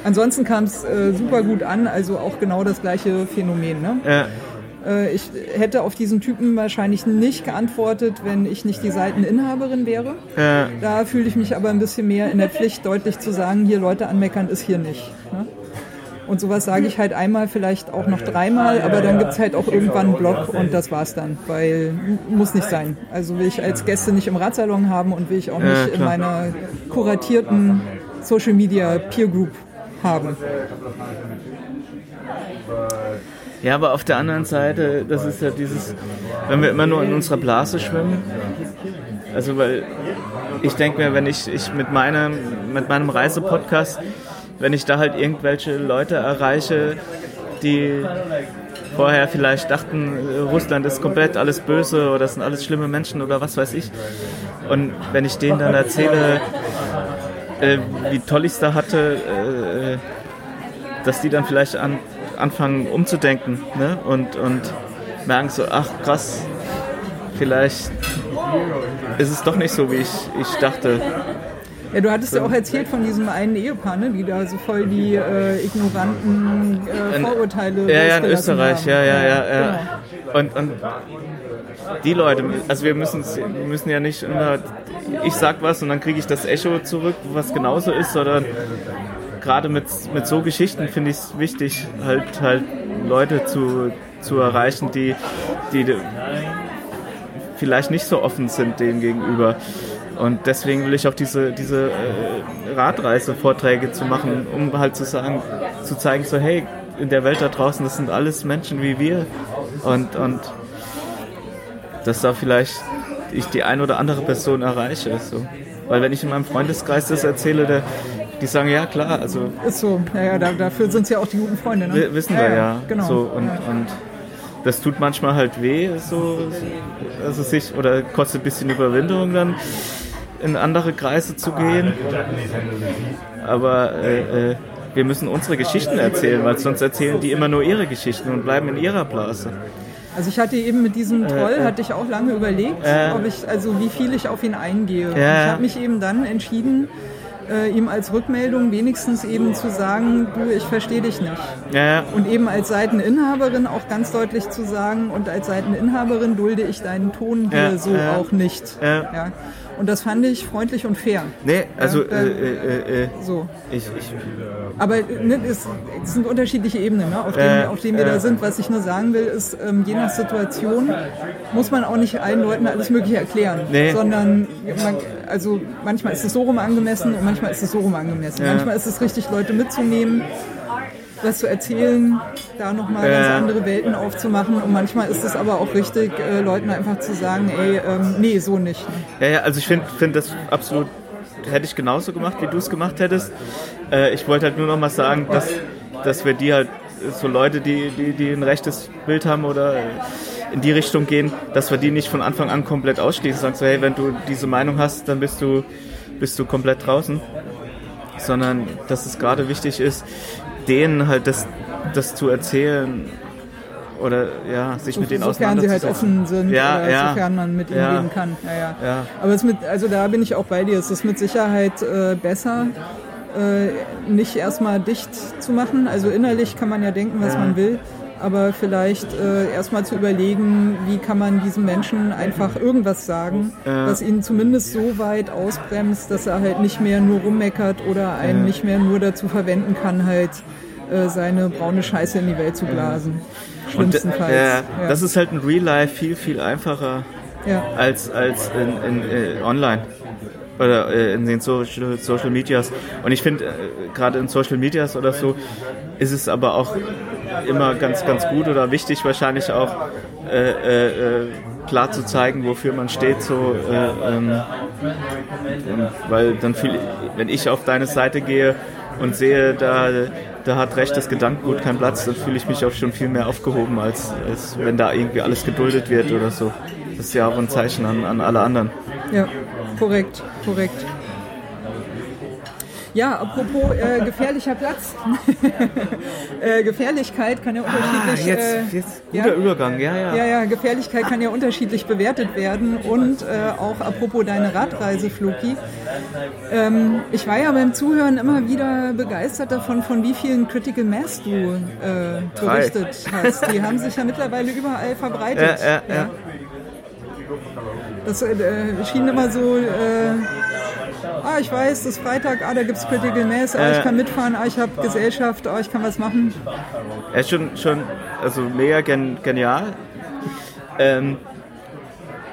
Speaker 3: Ansonsten kam es äh, super gut an, also auch genau das gleiche Phänomen. Ne?
Speaker 2: Ja.
Speaker 3: Äh, ich hätte auf diesen Typen wahrscheinlich nicht geantwortet, wenn ich nicht die Seiteninhaberin wäre.
Speaker 2: Ja.
Speaker 3: Da fühle ich mich aber ein bisschen mehr in der Pflicht, deutlich zu sagen, hier Leute anmeckern ist hier nicht. Ne? Und sowas sage ich halt einmal, vielleicht auch noch dreimal, aber dann gibt es halt auch irgendwann einen Block und das war's dann, weil muss nicht sein. Also will ich als Gäste nicht im Radsalon haben und will ich auch
Speaker 2: Ja,
Speaker 3: nicht in
Speaker 2: klar.
Speaker 3: meiner kuratierten Social Media Peer Group haben.
Speaker 2: Ja, aber auf der anderen Seite, das ist ja dieses, wenn wir immer nur in unserer Blase schwimmen, also weil ich denke mir, wenn ich, ich mit meinem, mit meinem Reisepodcast, wenn ich da halt irgendwelche Leute erreiche, die vorher vielleicht dachten, Russland ist komplett alles böse oder das sind alles schlimme Menschen oder was weiß ich. Und wenn ich denen dann erzähle, äh, wie toll ich es da hatte, äh, dass die dann vielleicht an, anfangen umzudenken ne? und, und merken so, ach krass, vielleicht ist es doch nicht so, wie ich, ich dachte.
Speaker 3: Ja, du hattest ja auch erzählt von diesem einen Ehepaar, ne, die da so voll die äh, ignoranten äh, Vorurteile
Speaker 2: Ja, ja, in Österreich,
Speaker 3: haben.
Speaker 2: ja, ja, ja.
Speaker 3: genau.
Speaker 2: ja. Und, und die Leute, also wir müssen, müssen ja nicht immer, ich sag was und dann kriege ich das Echo zurück, was genauso ist, sondern gerade mit, mit so Geschichten finde ich es wichtig, halt, halt Leute zu, zu erreichen, die, die vielleicht nicht so offen sind dem gegenüber. Und deswegen will ich auch diese, diese äh, Radreise-Vorträge zu machen, um halt zu sagen, zu zeigen, so hey, in der Welt da draußen, das sind alles Menschen wie wir. Und, und dass da vielleicht ich die ein oder andere Person erreiche. So. Weil wenn ich in meinem Freundeskreis das erzähle, der, die sagen, ja klar, also
Speaker 3: Ist so, ja, ja, da, dafür sind es ja auch die guten Freunde. Ne?
Speaker 2: wissen wir ja.
Speaker 3: Genau.
Speaker 2: So, und, und das tut manchmal halt weh, so, also sich, oder kostet ein bisschen Überwindung dann in andere Kreise zu gehen. Aber äh, äh, wir müssen unsere Geschichten erzählen, weil sonst erzählen die immer nur ihre Geschichten und bleiben in ihrer Blase.
Speaker 3: Also ich hatte eben mit diesem Troll, hatte ich auch lange überlegt,
Speaker 2: Äh.
Speaker 3: ob ich, also wie viel ich auf ihn eingehe.
Speaker 2: Ja.
Speaker 3: Ich habe mich eben dann entschieden, äh, ihm als Rückmeldung wenigstens eben zu sagen, du, ich verstehe dich nicht.
Speaker 2: Ja.
Speaker 3: Und eben als Seiteninhaberin auch ganz deutlich zu sagen, und als Seiteninhaberin dulde ich deinen Ton hier
Speaker 2: Ja,
Speaker 3: so auch nicht.
Speaker 2: Ja.
Speaker 3: Und das fand ich freundlich und fair.
Speaker 2: Nee, also
Speaker 3: Ja,
Speaker 2: äh,
Speaker 3: äh,
Speaker 2: äh, äh,
Speaker 3: So.
Speaker 2: ich, ich,
Speaker 3: Aber ne, es, es sind unterschiedliche Ebenen, ne, auf denen,
Speaker 2: Äh,
Speaker 3: auf denen wir
Speaker 2: äh.
Speaker 3: da sind. Was ich nur sagen will, ist, ähm, je nach Situation muss man auch nicht allen Leuten alles Mögliche erklären.
Speaker 2: Nee.
Speaker 3: Sondern man, also manchmal ist es so rum angemessen und manchmal ist es so rum angemessen.
Speaker 2: Ja.
Speaker 3: Manchmal ist es richtig, Leute mitzunehmen, was zu erzählen, da nochmal ganz
Speaker 2: Äh.
Speaker 3: andere Welten aufzumachen. Und manchmal ist es aber auch richtig, äh, Leuten einfach zu sagen, ey, ähm, nee, so nicht.
Speaker 2: ja, ja, also ich finde find das absolut, hätte ich genauso gemacht, wie du es gemacht hättest. Äh, ich wollte halt nur noch mal sagen, dass, dass wir die halt, so Leute, die, die, die ein rechtes Bild haben oder in die Richtung gehen, dass wir die nicht von Anfang an komplett ausschließen. Sagen so, hey, wenn du diese Meinung hast, dann bist du, bist du komplett draußen. Sondern dass es gerade wichtig ist, denen halt das, das zu erzählen oder ja, sich mit denen
Speaker 3: sofern sie halt
Speaker 2: auseinanderzusetzen.
Speaker 3: offen sind,
Speaker 2: Ja, ja.
Speaker 3: sofern man mit ihnen
Speaker 2: Ja.
Speaker 3: reden kann. Ja. Aber es mit, also da bin ich auch bei dir. Es ist mit Sicherheit äh, besser, äh, nicht erstmal dicht zu machen. Also innerlich kann man ja denken, was man will. Aber vielleicht äh, erstmal zu überlegen, wie kann man diesem Menschen einfach irgendwas sagen,
Speaker 2: Ja.
Speaker 3: was ihn zumindest so weit ausbremst, dass er halt nicht mehr nur rummeckert oder einen nicht mehr nur dazu verwenden kann, halt äh, seine braune Scheiße in die Welt zu blasen.
Speaker 2: Und,
Speaker 3: Schlimmstenfalls.
Speaker 2: äh,
Speaker 3: ja.
Speaker 2: Das ist halt in Real Life viel, viel einfacher
Speaker 3: ja.
Speaker 2: als, als in, in, äh, online oder äh, in den Social, Social Medias. Und ich finde, äh, gerade in Social Medias oder so, ist es aber auch immer ganz, ganz gut oder wichtig wahrscheinlich auch äh, äh, äh, klar zu zeigen, wofür man steht, so, äh, ähm, weil dann viel, wenn ich auf deine Seite gehe und sehe, da, da hat rechtes Gedankengut keinen Platz, dann fühle ich mich auch schon viel mehr aufgehoben, als, als wenn da irgendwie alles geduldet wird oder so. Das ist ja auch ein Zeichen an, an alle anderen.
Speaker 3: Ja, korrekt, korrekt. Ja, apropos äh, gefährlicher Platz. äh, Gefährlichkeit kann ja unterschiedlich.
Speaker 2: Ah, jetzt,
Speaker 3: äh,
Speaker 2: jetzt guter
Speaker 3: ja,
Speaker 2: Übergang, ja, ja.
Speaker 3: ja, ja, Gefährlichkeit kann ja unterschiedlich bewertet werden. Und äh, auch apropos deine Radreise, Floki. Ähm, ich war ja beim Zuhören immer wieder begeistert davon, von wie vielen Critical Mass du äh, berichtet hast. Die haben sich ja mittlerweile überall verbreitet.
Speaker 2: Ja, ja, ja.
Speaker 3: Das äh, schien immer so, äh, ah, ich weiß, das ist Freitag, ah, da gibt es Critical Mass, ah, ich
Speaker 2: Äh.
Speaker 3: kann mitfahren, ah, ich habe Gesellschaft, ah, ich kann was machen.
Speaker 2: Er ist schon, schon also mega gen, genial. Ähm,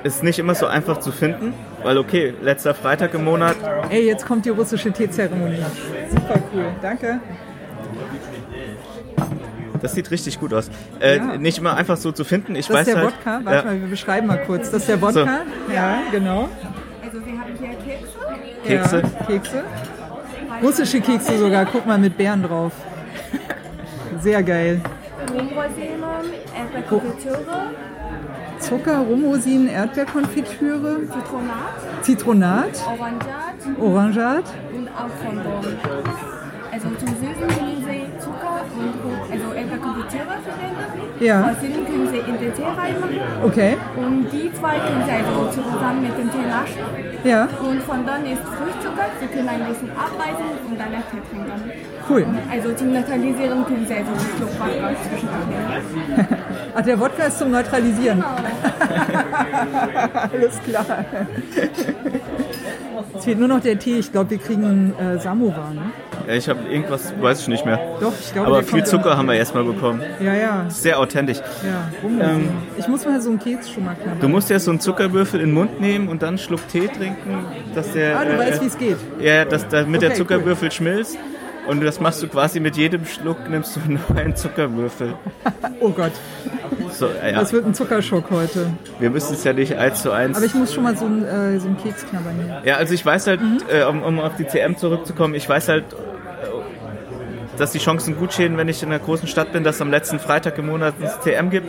Speaker 2: ist nicht immer so einfach zu finden, weil okay, letzter Freitag im Monat,
Speaker 3: Ey, jetzt kommt die russische Teezeremonie. Super cool, danke.
Speaker 2: das sieht richtig gut aus. Äh,
Speaker 3: Ja.
Speaker 2: Nicht immer einfach so zu finden. Ich
Speaker 3: Das
Speaker 2: weiß
Speaker 3: ist der
Speaker 2: halt,
Speaker 3: Wodka, warte
Speaker 2: ja,
Speaker 3: mal, wir beschreiben mal kurz. Das ist der Wodka, ja, genau.
Speaker 4: Kekse,
Speaker 2: Kekse.
Speaker 3: Ja, Kekse. Russische Kekse sogar, guck mal, mit Beeren drauf. Sehr geil.
Speaker 4: Rumrosinen, Erdbeerkonfitüre,
Speaker 3: Zucker, Rumrosinen, Erdbeerkonfitüre,
Speaker 4: Zitronat,
Speaker 3: Zitronat,
Speaker 4: Orangat
Speaker 3: Orangat.
Speaker 4: und auch Fondant. Also zum Süßen Zucker und also Verwenden.
Speaker 3: Ja.
Speaker 4: Rosinen können Sie in den Tee reinmachen.
Speaker 3: Okay,
Speaker 4: Und die zwei können Sie also zusammen mit dem Tee naschen.
Speaker 3: ja,
Speaker 4: Und Fondant ist Fruchtzucker. Sie können ein bisschen abreißen und dann Tee trinken.
Speaker 3: cool.
Speaker 4: Also zum Neutralisieren können Sie also einen Schluck Wasser zwischendurch.
Speaker 3: Ach, der Wodka ist zum Neutralisieren. Alles klar. Es fehlt nur noch der Tee. Ich glaube, wir kriegen äh, Samovar, ne?
Speaker 2: Ich habe irgendwas, weiß ich nicht mehr.
Speaker 3: Doch, ich glaube,
Speaker 2: Aber
Speaker 3: der
Speaker 2: viel Zucker haben wir erstmal bekommen.
Speaker 3: Ja, ja,
Speaker 2: Sehr authentisch.
Speaker 3: ja. Rumrosinen. ich muss mal so einen Keks schon mal knabbern.
Speaker 2: Du musst ja so einen Zuckerwürfel in den Mund nehmen und dann einen Schluck Tee trinken, dass der,
Speaker 3: Ah, du
Speaker 2: äh,
Speaker 3: weißt, wie es geht.
Speaker 2: ja, dass damit der
Speaker 3: Okay,
Speaker 2: Zuckerwürfel schmilzt. Und das machst du quasi mit jedem Schluck, nimmst du einen Zuckerwürfel.
Speaker 3: Oh Gott,
Speaker 2: So, ja.
Speaker 3: das wird ein Zuckerschock heute.
Speaker 2: Wir müssen es ja nicht eins zu eins.
Speaker 3: Aber ich muss schon mal so einen, äh, so einen Keks knabbern hier.
Speaker 2: Ja, also ich weiß halt,
Speaker 3: Mhm.
Speaker 2: äh, um, um auf die CM zurückzukommen, ich weiß halt, äh, dass die Chancen gut stehen, wenn ich in einer großen Stadt bin, dass es am letzten Freitag im Monat eine CM gibt.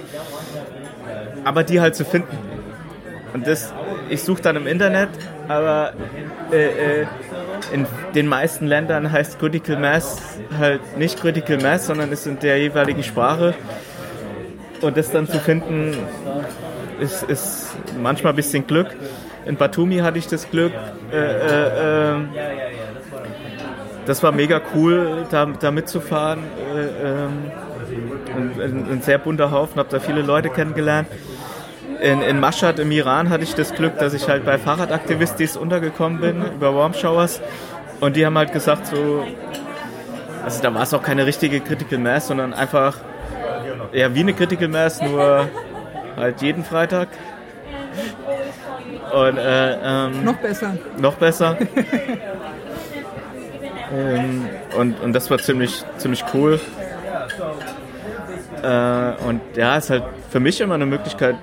Speaker 2: Aber die halt zu finden. Und das, ich suche dann im Internet, aber äh, äh, in den meisten Ländern heißt Critical Mass halt nicht Critical Mass, sondern ist in der jeweiligen Sprache. Und das dann zu finden, ist, ist manchmal ein bisschen Glück. In Batumi hatte ich das Glück. Äh, äh, äh, das war mega cool, da, da mitzufahren. Äh, ähm, ein, ein, sehr bunter Haufen, habe da viele Leute kennengelernt. In, in Mashhad im Iran hatte ich das Glück, dass ich halt bei Fahrradaktivistis untergekommen bin über Warm Showers. Und die haben halt gesagt, so, also da war es auch keine richtige Critical Mass, sondern einfach ja, wie eine Critical Mass, nur halt jeden Freitag. Und, äh, ähm,
Speaker 3: Noch besser.
Speaker 2: noch besser. ähm, und, und das war ziemlich, ziemlich cool. Äh, und ja, ist halt für mich immer eine Möglichkeit,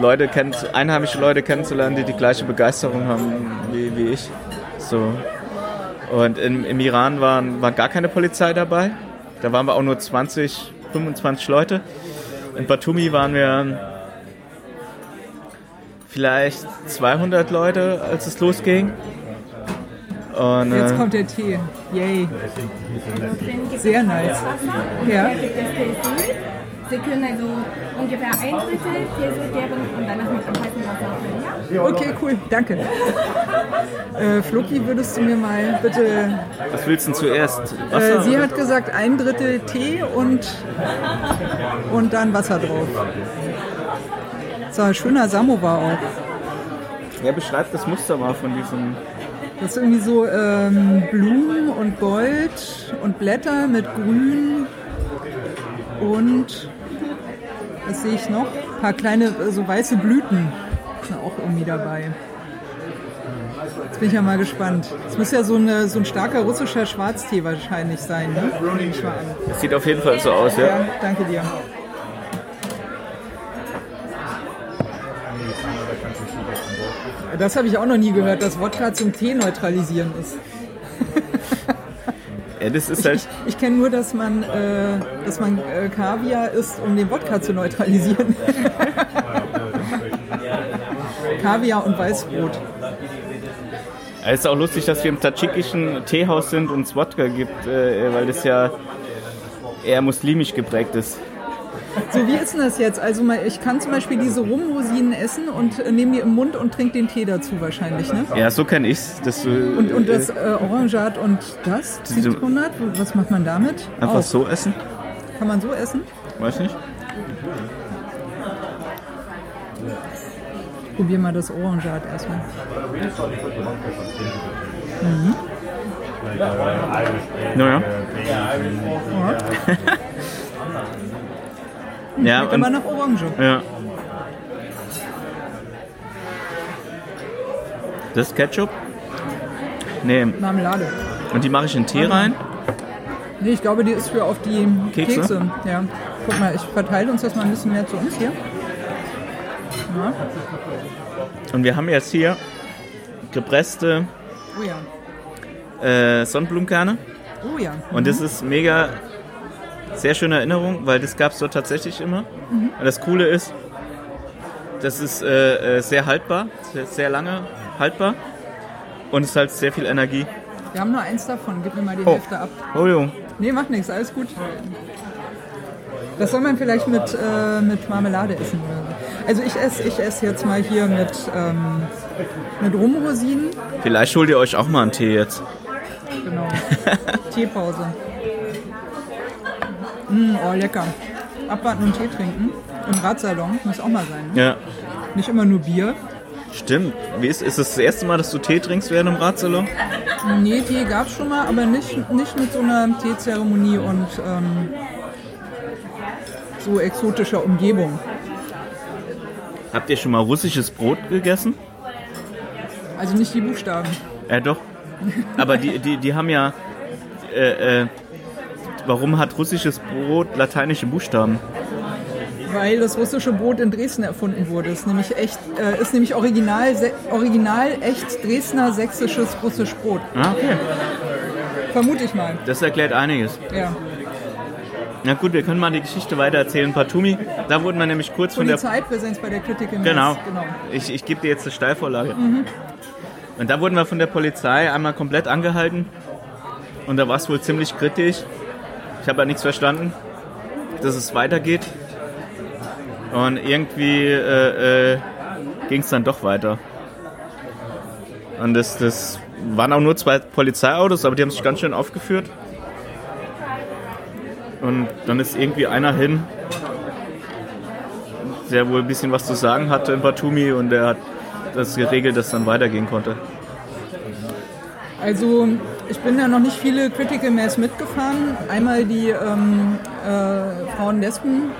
Speaker 2: Leute kenn einheimische Leute kennenzulernen, die die gleiche Begeisterung haben wie, wie ich. So. Und im, im Iran waren, war gar keine Polizei dabei. Da waren wir auch nur 20, 25 Leute. In Batumi waren wir vielleicht 200 Leute, als es losging. Und,
Speaker 3: Jetzt
Speaker 2: äh,
Speaker 3: kommt der Tee. Yay. Sehr nice. Ja.
Speaker 4: Sie können also ungefähr ein Drittel Tee sortieren und danach mit dem heißen Wasser füllen. Ja?
Speaker 3: Okay, cool. Danke. Äh, Floki, würdest du mir mal bitte.
Speaker 2: was willst du denn zuerst?
Speaker 3: Äh,
Speaker 2: Wasser?
Speaker 3: sie
Speaker 2: oder?
Speaker 3: hat gesagt, ein Drittel Tee und, und dann Wasser drauf. So, ein schöner Samovar auch.
Speaker 2: ja, beschreib das Muster mal von diesem.
Speaker 3: Das ist irgendwie so ähm, Blumen und Gold und Blätter mit Grün und was sehe ich noch? Ein paar kleine äh, so weiße Blüten sind auch irgendwie dabei. Jetzt bin ich ja mal gespannt. Es muss ja so, eine, so ein starker russischer Schwarztee wahrscheinlich sein, ne?
Speaker 2: Das sieht auf jeden Fall so aus, ja.
Speaker 3: Ja, danke dir. Das habe ich auch noch nie gehört, dass Wodka zum Tee neutralisieren ist.
Speaker 2: Ja, das ist halt.
Speaker 3: Ich kenne nur, dass man, äh, dass man äh, Kaviar isst, um den Wodka zu neutralisieren. Kaviar und Weißbrot.
Speaker 2: Es ist auch lustig, dass wir im tadschikischen Teehaus sind und es Wodka gibt, äh, weil das ja eher muslimisch geprägt ist.
Speaker 3: So, wie ist denn das jetzt? Also mal, ich kann zum Beispiel diese Rumrosinen essen und äh, nehme die im Mund und trinke den Tee dazu wahrscheinlich, ne?
Speaker 2: Ja, so kenne ich's. Das, äh,
Speaker 3: Und, und das äh, Orangat und das Zitronat, was macht man damit?
Speaker 2: einfach
Speaker 3: Auch.
Speaker 2: so essen.
Speaker 3: Kann man so essen?
Speaker 2: Weiß nicht.
Speaker 3: Probier mal das Orangat erstmal.
Speaker 2: Naja. Ja,
Speaker 3: Schmeckt aber
Speaker 2: und,
Speaker 3: nach Orange.
Speaker 2: ja. Das ist Ketchup? Nee,
Speaker 3: Marmelade.
Speaker 2: und die mache ich in Tee rein.
Speaker 3: Nee, ich glaube, die ist für auf die
Speaker 2: Kekse?
Speaker 3: Kekse. Ja. Guck mal, ich verteile uns das mal ein bisschen mehr zu uns hier. Ja.
Speaker 2: Und wir haben jetzt hier gepresste
Speaker 3: Oh ja.
Speaker 2: äh, Sonnenblumenkerne.
Speaker 3: Oh ja.
Speaker 2: Und das ist mega sehr schöne Erinnerung, weil das gab es dort tatsächlich immer. Und das Coole ist, das ist äh, äh, sehr haltbar, sehr, sehr lange haltbar. Und es hat sehr viel Energie.
Speaker 3: Wir haben nur eins davon. Gib mir mal die
Speaker 2: Oh.
Speaker 3: Hälfte ab.
Speaker 2: Oh jo.
Speaker 3: Nee, macht nichts. Alles gut. Das soll man vielleicht mit, äh, mit Marmelade essen. Also ich esse ich ess jetzt mal hier mit, ähm, mit Rumrosinen.
Speaker 2: Vielleicht holt ihr euch auch mal einen Tee jetzt.
Speaker 3: Genau. Teepause. Mm, oh, lecker. Abwarten und Tee trinken. Im Radsalon muss auch mal sein. Ne?
Speaker 2: Ja.
Speaker 3: Nicht immer nur Bier.
Speaker 2: Stimmt. Wie ist, ist es das erste Mal, dass du Tee trinkst während im Radsalon?
Speaker 3: Nee, Tee gab es schon mal, aber nicht, nicht mit so einer Teezeremonie und ähm, so exotischer Umgebung.
Speaker 2: Habt ihr schon mal russisches Brot gegessen?
Speaker 3: Also nicht die Buchstaben.
Speaker 2: Ja, doch. Aber die, die, die haben ja. Äh, äh, warum hat russisches Brot lateinische Buchstaben?
Speaker 3: Weil das russische Brot in Dresden erfunden wurde. Ist nämlich echt, äh, ist nämlich original, original echt Dresdner sächsisches russisch Brot.
Speaker 2: Ah, okay.
Speaker 3: Vermute ich mal.
Speaker 2: Das erklärt einiges.
Speaker 3: Ja.
Speaker 2: Na gut, wir können mal die Geschichte weiter erzählen. Batumi, da wurden wir nämlich kurz von der.
Speaker 3: Polizeipräsenz bei der Kritik im
Speaker 2: Genau.
Speaker 3: Genau.
Speaker 2: Ich, ich gebe dir jetzt eine Steilvorlage. Und da wurden wir von der Polizei einmal komplett angehalten. Und da war es wohl ziemlich kritisch. Ich habe ja nichts verstanden, dass es weitergeht. Und irgendwie äh, äh, ging es dann doch weiter. Und das, das waren auch nur zwei Polizeiautos, aber die haben sich ganz schön aufgeführt. Und dann ist irgendwie einer hin der wohl ein bisschen was zu sagen hatte in Batumi und der hat das geregelt, dass es dann weitergehen konnte.
Speaker 3: Also ich bin ja noch nicht viele Critical Mass mitgefahren. Einmal die ähm, äh, Frauen-Lesben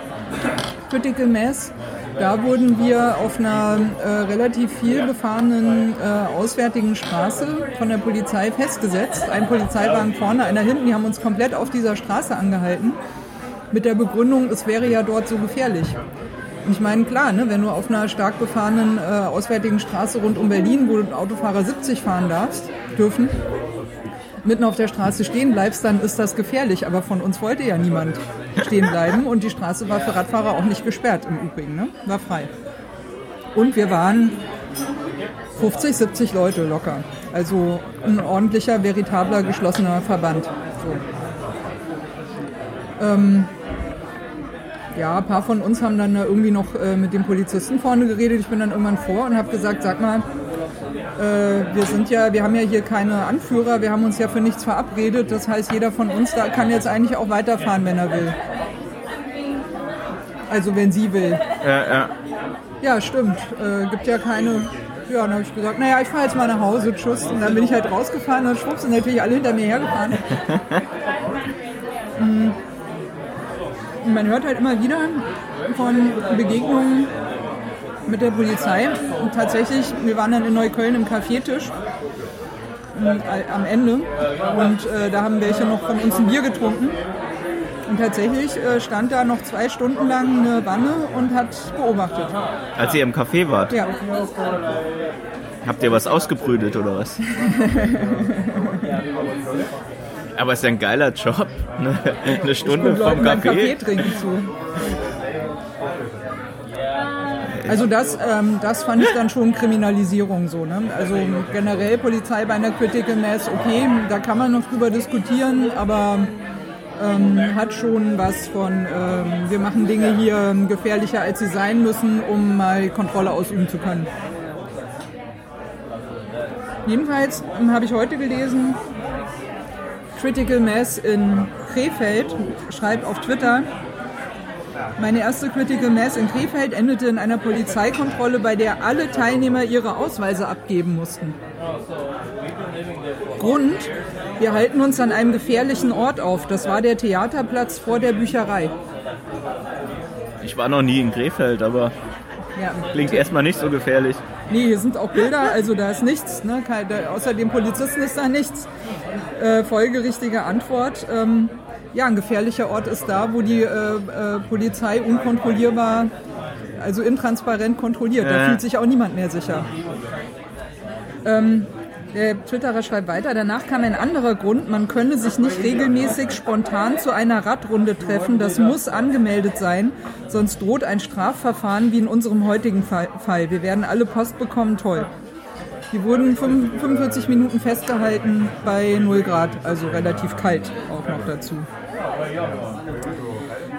Speaker 3: Critical Mass. Da wurden wir auf einer äh, relativ viel befahrenen äh, auswärtigen Straße von der Polizei festgesetzt. Ein Polizeiwagen vorne, einer hinten. Die haben uns komplett auf dieser Straße angehalten. Mit der Begründung, es wäre ja dort so gefährlich. Und ich meine, klar, ne, wenn du auf einer stark befahrenen äh, auswärtigen Straße rund um Berlin, wo du Autofahrer 70 fahren darfst, dürfen, mitten auf der Straße stehen bleibst, dann ist das gefährlich. Aber von uns wollte ja niemand stehen bleiben und die Straße war für Radfahrer auch nicht gesperrt im Übrigen, ne? war frei. Und wir waren 50, 70 Leute locker. Also ein ordentlicher, veritabler, geschlossener Verband. So. Ähm, ja, ein paar von uns haben dann irgendwie noch äh, mit dem Polizisten vorne geredet. Ich bin dann irgendwann vor und habe gesagt, sag mal, äh, wir sind ja, wir haben ja hier keine Anführer, wir haben uns ja für nichts verabredet. Das heißt, jeder von uns da kann jetzt eigentlich auch weiterfahren, wenn er will. Also wenn sie will.
Speaker 2: Ja, ja.
Speaker 3: Ja, stimmt. Äh, gibt ja keine. Ja, dann habe ich gesagt, naja, ich fahre jetzt mal nach Hause, tschüss. Und dann bin ich halt rausgefahren und schwupps sind natürlich alle hinter mir hergefahren. Mm. Und man hört halt immer wieder von Begegnungen mit der Polizei. Und tatsächlich, wir waren dann in Neukölln im Kaffeetisch am Ende und äh, da haben welche noch von uns ein Bier getrunken. Und tatsächlich äh, stand da noch zwei Stunden lang eine Wanne und hat beobachtet.
Speaker 2: Als ihr im Café wart?
Speaker 3: Ja.
Speaker 2: Habt ihr was ausgebrütet oder was? Aber es ist ja ein geiler Job. Ne? Eine Stunde vom Café.
Speaker 3: Kaffee trinken zu. Also das, ähm, das fand ich dann schon Kriminalisierung so. Ne? Also generell Polizei bei einer Critical Mass, okay, da kann man noch drüber diskutieren, aber ähm, hat schon was von, ähm, wir machen Dinge hier gefährlicher, als sie sein müssen, um mal Kontrolle ausüben zu können. Jedenfalls ähm, habe ich heute gelesen, Critical Mass in Krefeld schreibt auf Twitter, meine erste Critical Mass in Krefeld endete in einer Polizeikontrolle, bei der alle Teilnehmer ihre Ausweise abgeben mussten. Grund, wir halten uns an einem gefährlichen Ort auf. Das war der Theaterplatz vor der Bücherei.
Speaker 2: Ich war noch nie in Krefeld, aber
Speaker 3: Ja.
Speaker 2: klingt erstmal nicht so gefährlich.
Speaker 3: Nee, hier sind auch Bilder, also da ist nichts. Ne? Außer dem Polizisten ist da nichts. Äh, folgerichtige Antwort. Ähm, ja, ein gefährlicher Ort ist da, wo die äh, äh, Polizei unkontrollierbar, also intransparent kontrolliert. Da fühlt sich auch niemand mehr sicher. Ähm, der Twitterer schreibt weiter, danach kam ein anderer Grund, man könne sich nicht regelmäßig spontan zu einer Radrunde treffen, das muss angemeldet sein, sonst droht ein Strafverfahren wie in unserem heutigen Fall. Wir werden alle Post bekommen, toll. Die wurden fünf- 45 Minuten festgehalten bei 0 Grad, also relativ kalt auch noch dazu.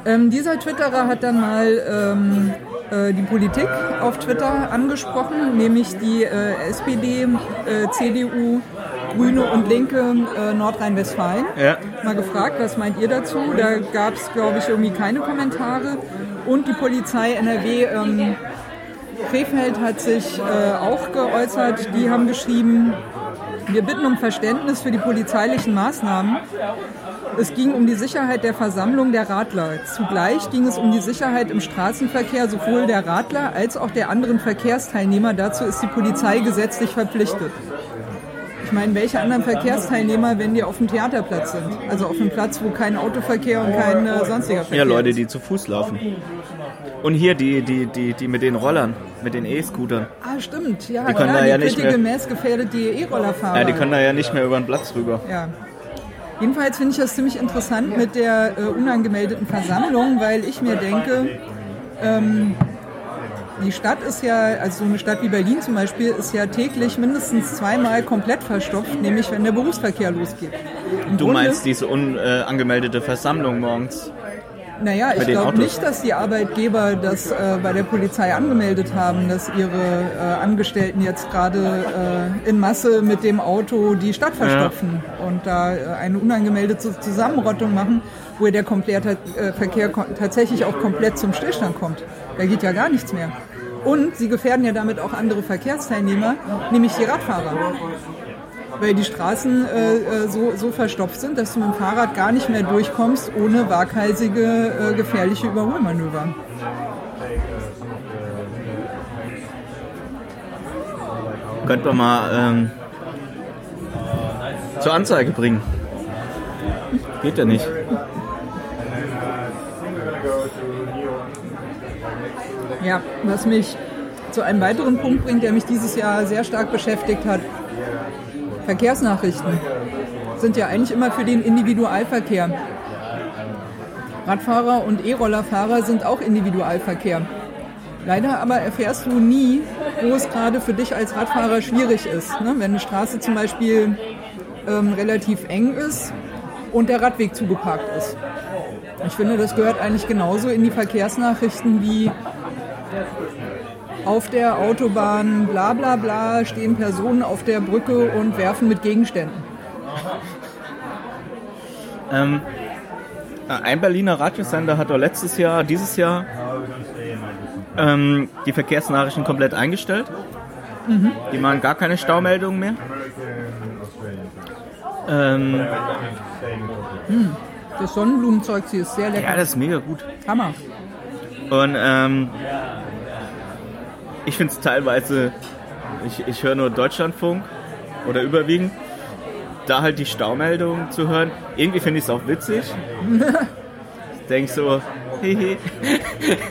Speaker 3: Ähm, dieser Twitterer hat dann mal ähm, äh, die Politik auf Twitter angesprochen, nämlich die äh, SPD, äh, CDU, Grüne und Linke äh, Nordrhein-Westfalen.
Speaker 2: Ja.
Speaker 3: Mal gefragt, was meint ihr dazu? Da gab es, glaube ich, irgendwie keine Kommentare. Und die Polizei NRW ähm, Krefeld hat sich äh, auch geäußert. Die haben geschrieben, wir bitten um Verständnis für die polizeilichen Maßnahmen. Es ging um die Sicherheit der Versammlung der Radler. Zugleich ging es um die Sicherheit im Straßenverkehr sowohl der Radler als auch der anderen Verkehrsteilnehmer. Dazu ist die Polizei gesetzlich verpflichtet. Ich meine, welche anderen Verkehrsteilnehmer, wenn die auf dem Theaterplatz sind? Also auf einem Platz, wo kein Autoverkehr und kein äh, sonstiger Verkehr
Speaker 2: Ja, Leute,
Speaker 3: ist.
Speaker 2: die zu Fuß laufen. Und hier die, die, die, die mit den Rollern, mit den E-Scootern.
Speaker 3: Ah, stimmt. Ja,
Speaker 2: Die können
Speaker 3: klar,
Speaker 2: da ja
Speaker 3: die
Speaker 2: nicht mehr-
Speaker 3: Mass gefährdet die E-Rollerfahrer.
Speaker 2: Ja, die können da ja nicht mehr über den Platz rüber.
Speaker 3: Ja. Jedenfalls finde ich das ziemlich interessant mit der äh, unangemeldeten Versammlung, weil ich mir denke, ähm, die Stadt ist ja, also so eine Stadt wie Berlin zum Beispiel, ist ja täglich mindestens zweimal komplett verstopft, nämlich wenn der Berufsverkehr losgeht. Im
Speaker 2: Du
Speaker 3: Grunde-
Speaker 2: meinst diese unangemeldete Versammlung morgens?
Speaker 3: Naja, ich glaube nicht, dass die Arbeitgeber das äh, bei der Polizei angemeldet haben, dass ihre äh, Angestellten jetzt gerade äh, in Masse mit dem Auto die Stadt verstopfen und da äh, eine unangemeldete Zusammenrottung machen, wo der komplette äh, Verkehr tatsächlich auch komplett zum Stillstand kommt. Da geht ja gar nichts mehr. Und sie gefährden ja damit auch andere Verkehrsteilnehmer, nämlich die Radfahrer weil die Straßen äh, äh, so, so verstopft sind, dass du mit dem Fahrrad gar nicht mehr durchkommst ohne waghalsige, äh, gefährliche Überholmanöver.
Speaker 2: Könnte man mal ähm, zur Anzeige bringen. Geht ja nicht.
Speaker 3: Ja, was mich zu einem weiteren Punkt bringt, der mich dieses Jahr sehr stark beschäftigt hat. Verkehrsnachrichten sind ja eigentlich immer für den Individualverkehr. Radfahrer und E-Rollerfahrer sind auch Individualverkehr. Leider aber erfährst du nie, wo es gerade für dich als Radfahrer schwierig ist. Ne? Wenn eine Straße zum Beispiel ähm, relativ eng ist und der Radweg zugeparkt ist. Ich finde, das gehört eigentlich genauso in die Verkehrsnachrichten wie auf der Autobahn, bla bla bla, stehen Personen auf der Brücke und werfen mit Gegenständen.
Speaker 2: Ähm, ein Berliner Radiosender hat doch letztes Jahr, dieses Jahr ähm, die Verkehrsnachrichten komplett eingestellt. Die machen gar keine Staumeldungen mehr. Ähm,
Speaker 3: Das Sonnenblumenzeug, sie ist sehr lecker.
Speaker 2: ja, das ist mega gut.
Speaker 3: Hammer.
Speaker 2: Und ähm, ich finde es teilweise, ich, ich höre nur Deutschlandfunk oder überwiegend, da halt die Staumeldungen zu hören. Irgendwie finde ich es auch witzig. Ich denke so, hehe.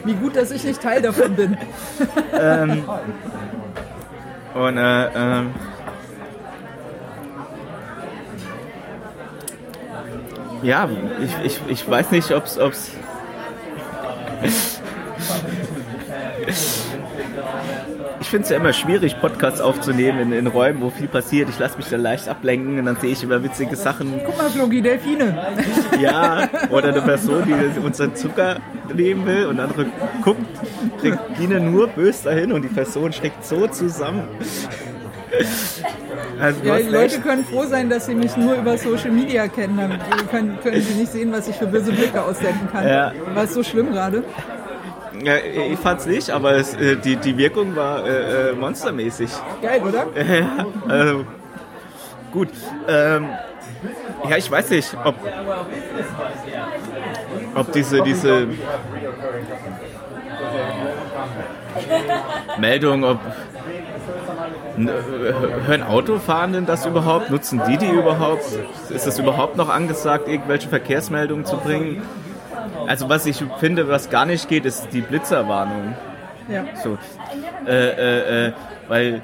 Speaker 3: Wie gut, dass ich nicht Teil davon bin.
Speaker 2: Und äh, ähm, ja, ich, ich, ich weiß nicht, ob es finde es ja immer schwierig, Podcasts aufzunehmen in, in Räumen, wo viel passiert. Ich lasse mich da leicht ablenken und dann sehe ich immer witzige Sachen.
Speaker 3: Guck mal, Flogi, Delfine.
Speaker 2: Ja, oder eine Person, die unseren Zucker nehmen will und andere guckt Regine nur böse dahin und die Person steckt so zusammen. Also,
Speaker 3: Ja, die Leute können froh sein, dass sie mich nur über Social Media kennen. Dann können, können sie nicht sehen, was ich für böse Blicke aussenden kann.
Speaker 2: Ja.
Speaker 3: War es so schlimm gerade?
Speaker 2: Ja, ich fand's nicht, aber es, äh, die, die Wirkung war äh, äh, monstermäßig.
Speaker 3: Geil, oder?
Speaker 2: Ja, also, gut. Ähm, ja, ich weiß nicht, ob, ob diese, diese Meldung, ob äh, hören Autofahrenden das überhaupt? Nutzen die die überhaupt? Ist es überhaupt noch angesagt, irgendwelche Verkehrsmeldungen zu bringen? Also was ich finde, was gar nicht geht, ist die Blitzerwarnung.
Speaker 3: Ja.
Speaker 2: So. Äh, äh, äh, weil,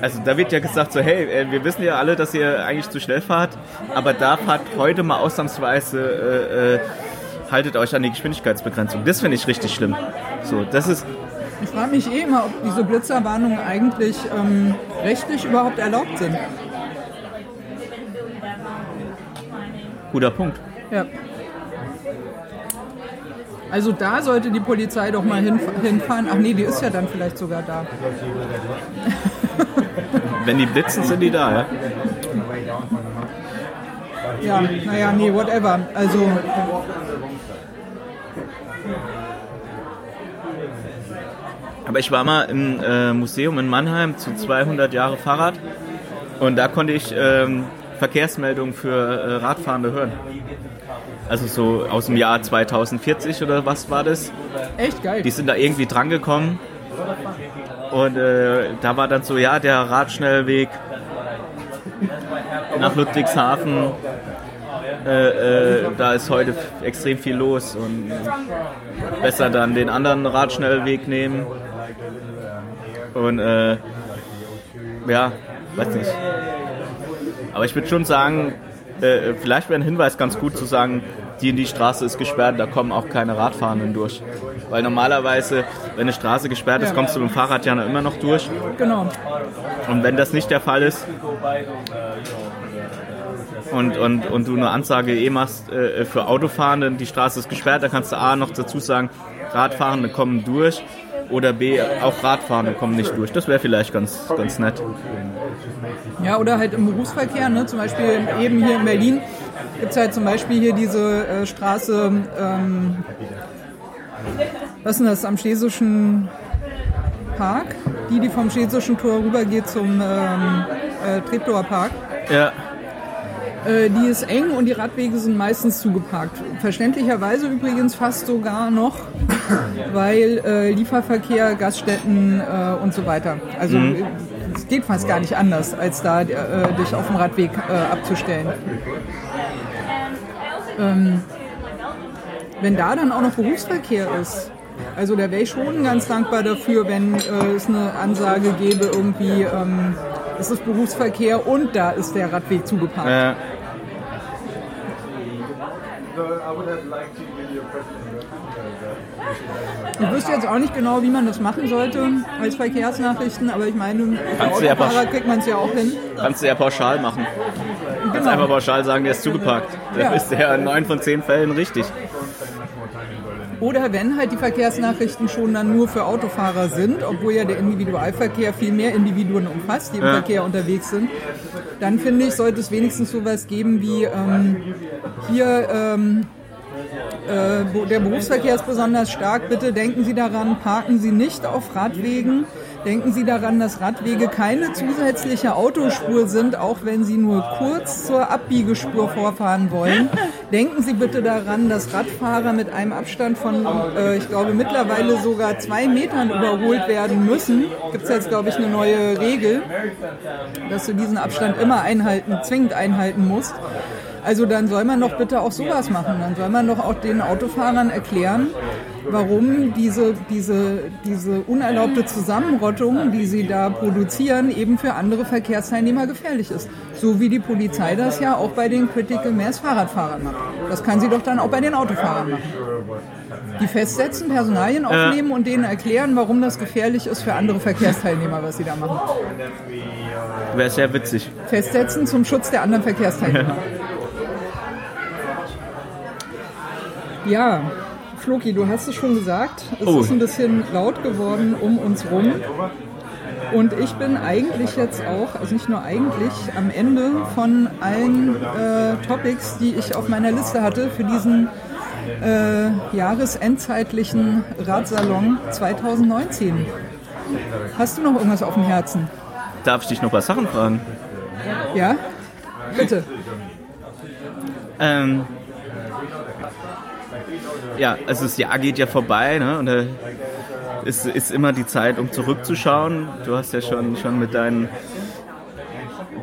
Speaker 2: also da wird ja gesagt so, hey, äh, wir wissen ja alle, dass ihr eigentlich zu schnell fahrt, aber da fahrt heute mal ausnahmsweise, äh, äh, haltet euch an die Geschwindigkeitsbegrenzung. Das finde ich richtig schlimm. So, das ist,
Speaker 3: Ich frage mich eh immer, ob diese Blitzerwarnungen eigentlich ähm, rechtlich überhaupt erlaubt sind.
Speaker 2: guter Punkt.
Speaker 3: Ja. Also da sollte die Polizei doch mal hinf hinfahren. Ach nee, die ist ja dann vielleicht sogar da.
Speaker 2: Wenn die blitzen, sind die da, ja.
Speaker 3: Ja, naja, nee, whatever. Also
Speaker 2: Aber ich war mal im äh, Museum in Mannheim zu 200 Jahre Fahrrad und da konnte ich ähm, Verkehrsmeldungen für äh, Radfahrende hören. Also so aus dem Jahr 2040 oder was war das?
Speaker 3: echt geil.
Speaker 2: Die sind da irgendwie drangekommen und äh, da war dann so, ja, der Radschnellweg nach Ludwigshafen, äh, äh, da ist heute extrem viel los und besser dann den anderen Radschnellweg nehmen. Und äh, ja, weiß nicht. Aber ich würde schon sagen, äh, vielleicht wäre ein Hinweis ganz gut zu sagen, die in die Straße ist gesperrt, da kommen auch keine Radfahrenden durch. Weil normalerweise, wenn eine Straße gesperrt ist, kommst du mit dem Fahrrad ja noch immer noch durch.
Speaker 3: Genau.
Speaker 2: Und wenn das nicht der Fall ist, und, und, und du eine Ansage eh machst äh, für Autofahrende, die Straße ist gesperrt, da kannst du A noch dazu sagen, Radfahrende kommen durch oder B, auch Radfahrende kommen nicht durch. Das wäre vielleicht ganz, ganz nett.
Speaker 3: Ja, oder halt im Berufsverkehr, ne? zum Beispiel eben hier in Berlin gibt es halt zum Beispiel hier diese äh, Straße, ähm, was ist denn das, am Schlesischen Park, die, die vom Schlesischen Tor rübergeht zum ähm, äh, Treptower Park.
Speaker 2: Ja.
Speaker 3: Äh, die ist eng und die Radwege sind meistens zugeparkt. Verständlicherweise übrigens fast sogar noch, weil äh, Lieferverkehr, Gaststätten äh, und so weiter. Also
Speaker 2: Mhm.
Speaker 3: Es geht fast gar nicht anders, als da äh, dich auf dem Radweg äh, abzustellen. Ähm, wenn da dann auch noch Berufsverkehr ist, also da wäre ich schon ganz dankbar dafür, wenn äh, es eine Ansage gäbe, irgendwie, ähm, es ist Berufsverkehr und da ist der Radweg zugeparkt.
Speaker 2: Äh,
Speaker 3: Ich wüsste jetzt auch nicht genau, wie man das machen sollte als Verkehrsnachrichten, aber ich meine,
Speaker 2: Kannst ja
Speaker 3: Autofahrer kriegt man es ja auch hin.
Speaker 2: kannst du ja pauschal machen. Kannst
Speaker 3: Genau.
Speaker 2: einfach pauschal sagen, der ist zugeparkt. Dann
Speaker 3: Ja.
Speaker 2: ist der in neun von zehn Fällen richtig.
Speaker 3: Oder wenn halt die Verkehrsnachrichten schon dann nur für Autofahrer sind, obwohl ja der Individualverkehr viel mehr Individuen umfasst, die im
Speaker 2: Ja.
Speaker 3: Verkehr unterwegs sind, dann finde ich, sollte es wenigstens sowas geben wie ähm, hier ähm, äh, der Berufsverkehr ist besonders stark. Bitte denken Sie daran, parken Sie nicht auf Radwegen. Denken Sie daran, dass Radwege keine zusätzliche Autospur sind, auch wenn Sie nur kurz zur Abbiegespur vorfahren wollen. Denken Sie bitte daran, dass Radfahrer mit einem Abstand von, äh, ich glaube, mittlerweile sogar zwei Metern überholt werden müssen. Gibt es jetzt, glaube ich, eine neue Regel, dass du diesen Abstand immer einhalten, zwingend einhalten musst. Also dann soll man doch bitte auch sowas machen. Dann soll man doch auch den Autofahrern erklären, warum diese, diese, diese unerlaubte Zusammenrottung, die sie da produzieren, eben für andere Verkehrsteilnehmer gefährlich ist. So wie die Polizei das ja auch bei den Critical Mass Fahrradfahrern macht. Das kann sie doch dann auch bei den Autofahrern machen. Die festsetzen, Personalien aufnehmen und denen erklären, warum das gefährlich ist für andere Verkehrsteilnehmer, was sie da machen.
Speaker 2: Wäre sehr witzig.
Speaker 3: Festsetzen zum Schutz der anderen Verkehrsteilnehmer. Ja, Floki, du hast es schon gesagt, es
Speaker 2: Oh.
Speaker 3: ist ein bisschen laut geworden um uns rum. Und ich bin eigentlich jetzt auch, also nicht nur eigentlich, am Ende von allen äh, Topics, die ich auf meiner Liste hatte für diesen äh, jahresendzeitlichen Radsalon 2019. Hast du noch irgendwas auf dem Herzen?
Speaker 2: Darf ich dich noch paar Sachen fragen?
Speaker 3: Ja? Bitte.
Speaker 2: Ähm, ja, also das Jahr geht ja vorbei, ne? Und da ist, ist immer die Zeit, um zurückzuschauen. Du hast ja schon, schon mit deinen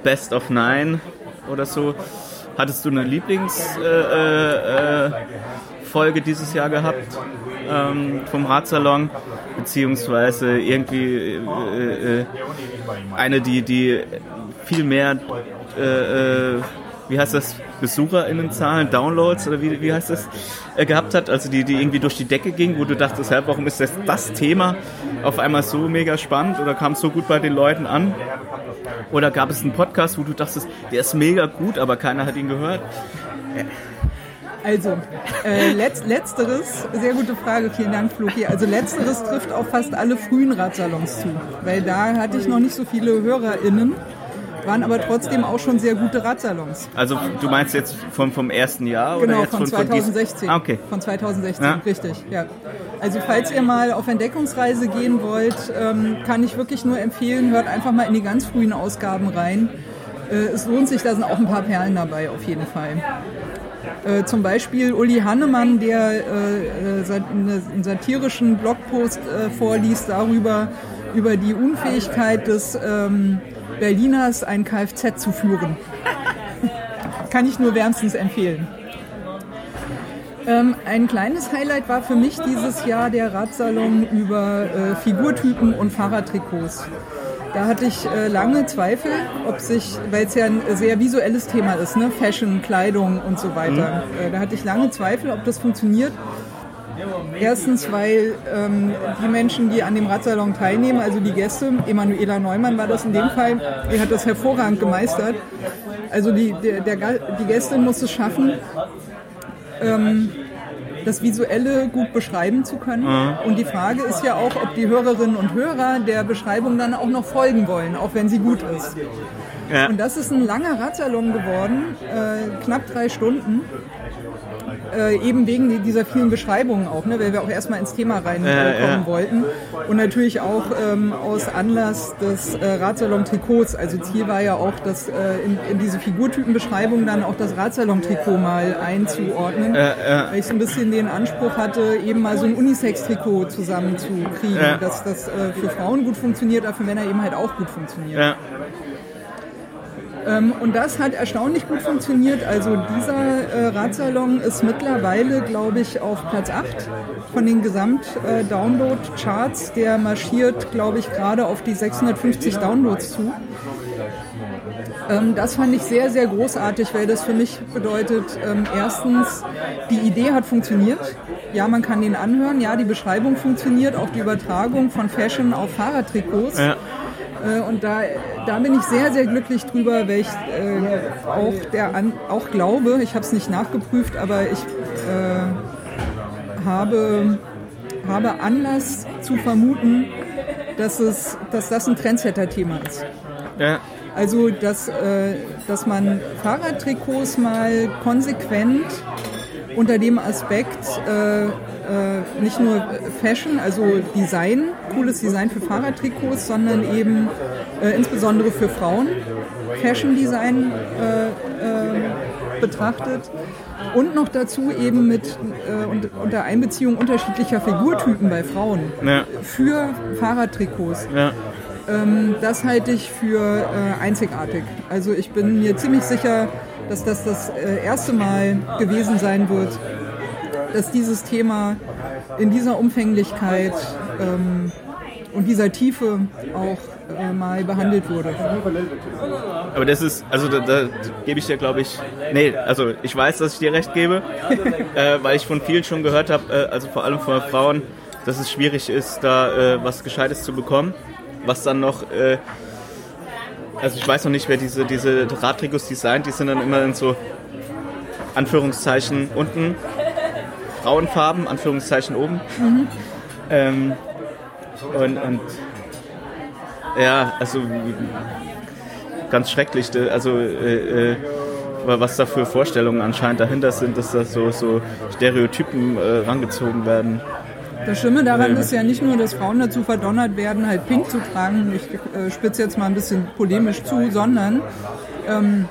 Speaker 2: Best of Nine oder so. Hattest du eine Lieblingsfolge äh, äh, Folge dieses Jahr gehabt ähm, vom Radsalon? Beziehungsweise irgendwie äh, äh, eine, die, die viel mehr äh, äh, wie heißt das, BesucherInnenzahlen, Downloads oder wie, wie heißt das, äh, gehabt hat, also die, die irgendwie durch die Decke ging, wo du dachtest, hä, warum ist das, das Thema auf einmal so mega spannend oder kam so gut bei den Leuten an? Oder gab es einen Podcast, wo du dachtest, der ist mega gut, aber keiner hat ihn gehört?
Speaker 3: Also, äh, letz, letzteres, sehr gute Frage, vielen Dank, Floki. Also letzteres trifft auf fast alle frühen Radsalons zu, weil da hatte ich noch nicht so viele HörerInnen, waren aber trotzdem auch schon sehr gute Radsalons.
Speaker 2: Also du meinst jetzt vom, vom ersten Jahr oder
Speaker 3: Genau,
Speaker 2: jetzt
Speaker 3: von
Speaker 2: von, von dies-
Speaker 3: 2016.
Speaker 2: Ah, okay.
Speaker 3: Von 2016,
Speaker 2: Ja.
Speaker 3: richtig, ja. Also falls ihr mal auf Entdeckungsreise gehen wollt, ähm, kann ich wirklich nur empfehlen, hört einfach mal in die ganz frühen Ausgaben rein. Äh, es lohnt sich, da sind auch ein paar Perlen dabei, auf jeden Fall. Äh, zum Beispiel Uli Hannemann, der äh, äh, eine- einen satirischen Blogpost äh, vorliest darüber, über die Unfähigkeit des ähm, Berliners, ein Kfz zu führen. Kann ich nur wärmstens empfehlen. Ähm, ein kleines Highlight war für mich dieses Jahr der Radsalon über äh, Figurtypen und Fahrradtrikots. Da hatte ich äh, lange Zweifel, ob sich, weil es ja ein sehr visuelles Thema ist, ne? Fashion, Kleidung und so weiter. Äh, da hatte ich lange Zweifel, ob das funktioniert. Erstens, weil ähm, die Menschen, die an dem Radsalon teilnehmen, also die Gäste, Emanuela Neumann war das in dem Fall, die hat das hervorragend gemeistert. Also die, der, der, die Gäste muss es schaffen, ähm, das Visuelle gut beschreiben zu können. Mhm. Und die Frage ist ja auch, ob die Hörerinnen und Hörer der Beschreibung dann auch noch folgen wollen, auch wenn sie gut ist. Ja. Und das ist ein langer Radsalon geworden, äh, knapp drei Stunden. Äh, eben wegen dieser vielen Beschreibungen auch, ne, weil wir auch erstmal ins Thema reinkommen äh, ja. wollten. Und natürlich auch ähm, aus Anlass des äh, Radsalon-Trikots. Also Ziel war ja auch, dass äh, in, in, diese Figurtypenbeschreibung dann auch das Radsalon-Trikot mal einzuordnen. Weil ich so ein bisschen den Anspruch hatte, eben mal so ein Unisex-Trikot zusammenzukriegen, dass das äh, für Frauen gut funktioniert, aber für Männer eben halt auch gut funktioniert. Ähm, und das hat erstaunlich gut funktioniert. Also dieser äh, Radsalon ist mittlerweile, glaube ich, auf Platz 8 von den Gesamt-Download-Charts. Der marschiert, glaube ich, gerade auf die 650 Downloads zu. Ähm, das fand ich sehr, sehr großartig, weil das für mich bedeutet, ähm, erstens, die Idee hat funktioniert. Ja, man kann den anhören. Ja, die Beschreibung funktioniert. Auch die Übertragung von Fashion auf Fahrradtrikots. Ja äh, und da, da bin ich sehr, sehr glücklich drüber, weil ich äh, auch, der An auch glaube, ich habe es nicht nachgeprüft, aber ich äh, habe, habe Anlass zu vermuten, dass, es, dass das ein Trendsetter-Thema ist. Ja. Also, dass, äh, dass man Fahrradtrikots mal konsequent unter dem Aspekt äh, äh, nicht nur Fashion, also Design, cooles Design für Fahrradtrikots, sondern eben äh, insbesondere für Frauen Fashion Design äh, äh betrachtet. Und noch dazu eben mit äh, unter Einbeziehung unterschiedlicher Figurtypen bei Frauen ja. für Fahrradtrikots. Ja. Ähm, das halte ich für einzigartig. Also ich bin mir ziemlich sicher, dass das das erste Mal gewesen sein wird, dass dieses Thema in dieser Umfänglichkeit ähm, und dieser Tiefe auch äh, mal behandelt wurde.
Speaker 2: Aber das ist, also da, da gebe ich dir, glaube ich, nee, also ich weiß, dass ich dir recht gebe, äh, weil ich von vielen schon gehört habe, äh, also vor allem von Frauen, dass es schwierig ist, da äh, was Gescheites zu bekommen, was dann noch äh, also ich weiß noch nicht, wer diese, diese Radtrikots designt, die sind dann immer in so Anführungszeichen unten Frauenfarben, Anführungszeichen oben. Mhm. Ähm, und, und ja, also ganz schrecklich. Also äh, äh, was da für Vorstellungen anscheinend dahinter sind, dass da so, so Stereotypen äh, rangezogen werden.
Speaker 3: Das Schlimme daran ist ja nicht nur, dass Frauen dazu verdonnert werden, halt pink zu tragen, ich äh, spitze jetzt mal ein bisschen polemisch zu, sondern ähm,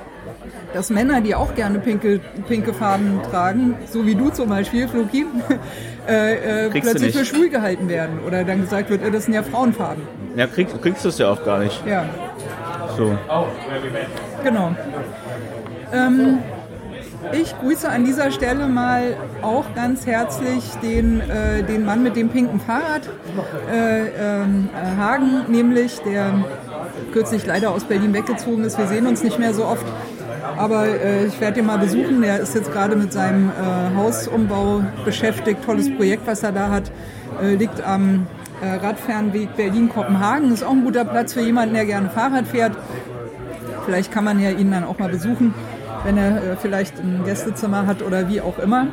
Speaker 3: dass Männer, die auch gerne pinke, pinke Farben tragen, so wie du zum Beispiel, Floki, äh, äh, plötzlich für schwul gehalten werden. Oder dann gesagt wird, äh, das sind ja Frauenfarben.
Speaker 2: Ja, krieg, kriegst du es ja auch gar nicht.
Speaker 3: Ja.
Speaker 2: So.
Speaker 3: Genau. Ähm, ich grüße an dieser Stelle mal auch ganz herzlich den, äh, den Mann mit dem pinken Fahrrad, äh, ähm, Hagen, nämlich, der kürzlich leider aus Berlin weggezogen ist. Wir sehen uns nicht mehr so oft. Aber äh, ich werde ihn mal besuchen. Er ist jetzt gerade mit seinem äh, Hausumbau beschäftigt. Tolles Projekt, was er da hat. Äh, liegt am äh, Radfernweg Berlin-Kopenhagen. Ist auch ein guter Platz für jemanden, der gerne Fahrrad fährt. Vielleicht kann man ja ihn dann auch mal besuchen, wenn er äh, vielleicht ein Gästezimmer hat oder wie auch immer.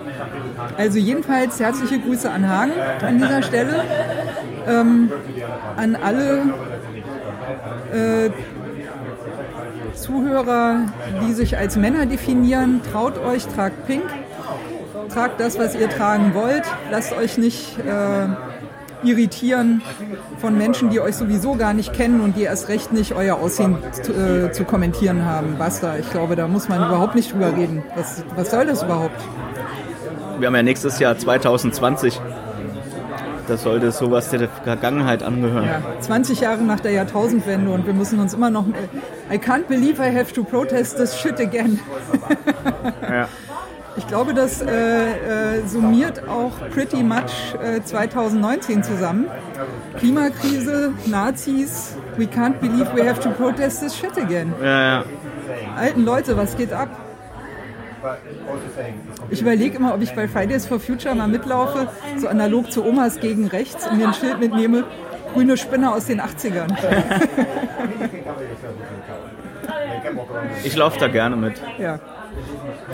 Speaker 3: Also jedenfalls herzliche Grüße an Hagen an dieser Stelle. Ähm, an alle äh, Zuhörer, die sich als Männer definieren, traut euch, tragt pink, tragt das, was ihr tragen wollt, lasst euch nicht äh, irritieren von Menschen, die euch sowieso gar nicht kennen und die erst recht nicht euer Aussehen äh, zu kommentieren haben. Basta, ich glaube, da muss man überhaupt nicht drüber reden. Was, was soll das überhaupt?
Speaker 2: Wir haben ja nächstes Jahr 2020 das sollte sowas der Vergangenheit angehören. Ja,
Speaker 3: 20 Jahre nach der Jahrtausendwende und wir müssen uns immer noch. I can't believe I have to protest this shit again. ja. Ich glaube, das äh, äh, summiert auch pretty much äh, 2019 zusammen. Klimakrise, Nazis, we can't believe we have to protest this shit again.
Speaker 2: Ja, ja.
Speaker 3: Alten Leute, was geht ab? Ich überlege immer, ob ich bei Fridays for Future mal mitlaufe, so analog zu Omas gegen rechts und mir ein Schild mitnehme, grüne Spinne aus den 80ern.
Speaker 2: Ich laufe da gerne mit.
Speaker 3: Ja.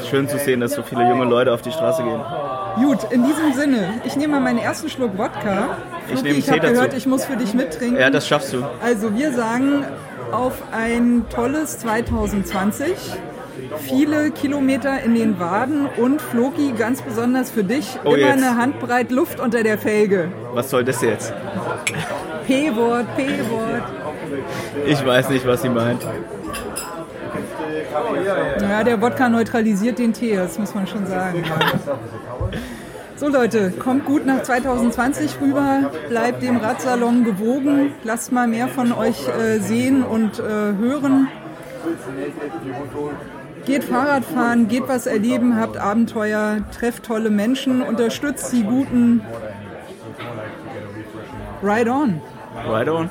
Speaker 2: Schön zu sehen, dass so viele junge Leute auf die Straße gehen.
Speaker 3: Gut, in diesem Sinne, ich nehme mal meinen ersten Schluck Wodka.
Speaker 2: Ich
Speaker 3: Fluki,
Speaker 2: nehme
Speaker 3: ich habe gehört, ich muss für dich mittrinken.
Speaker 2: Ja, das schaffst du.
Speaker 3: Also wir sagen auf ein tolles 2020. Viele Kilometer in den Waden und Floki, ganz besonders für dich,
Speaker 2: Oh,
Speaker 3: immer
Speaker 2: jetzt.
Speaker 3: eine Handbreit Luft unter der Felge.
Speaker 2: Was soll das jetzt?
Speaker 3: P-Wort, P-Wort.
Speaker 2: Ich weiß nicht, was sie meint.
Speaker 3: Ja, der Wodka neutralisiert den Tee, das muss man schon sagen. So Leute, kommt gut nach 2020 rüber, bleibt dem Radsalon gewogen, lasst mal mehr von euch äh, sehen und äh, hören. Geht Fahrrad fahren, geht was erleben, habt Abenteuer, trefft tolle Menschen, unterstützt die Guten. Ride on!
Speaker 2: Right on.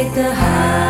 Speaker 5: take the highs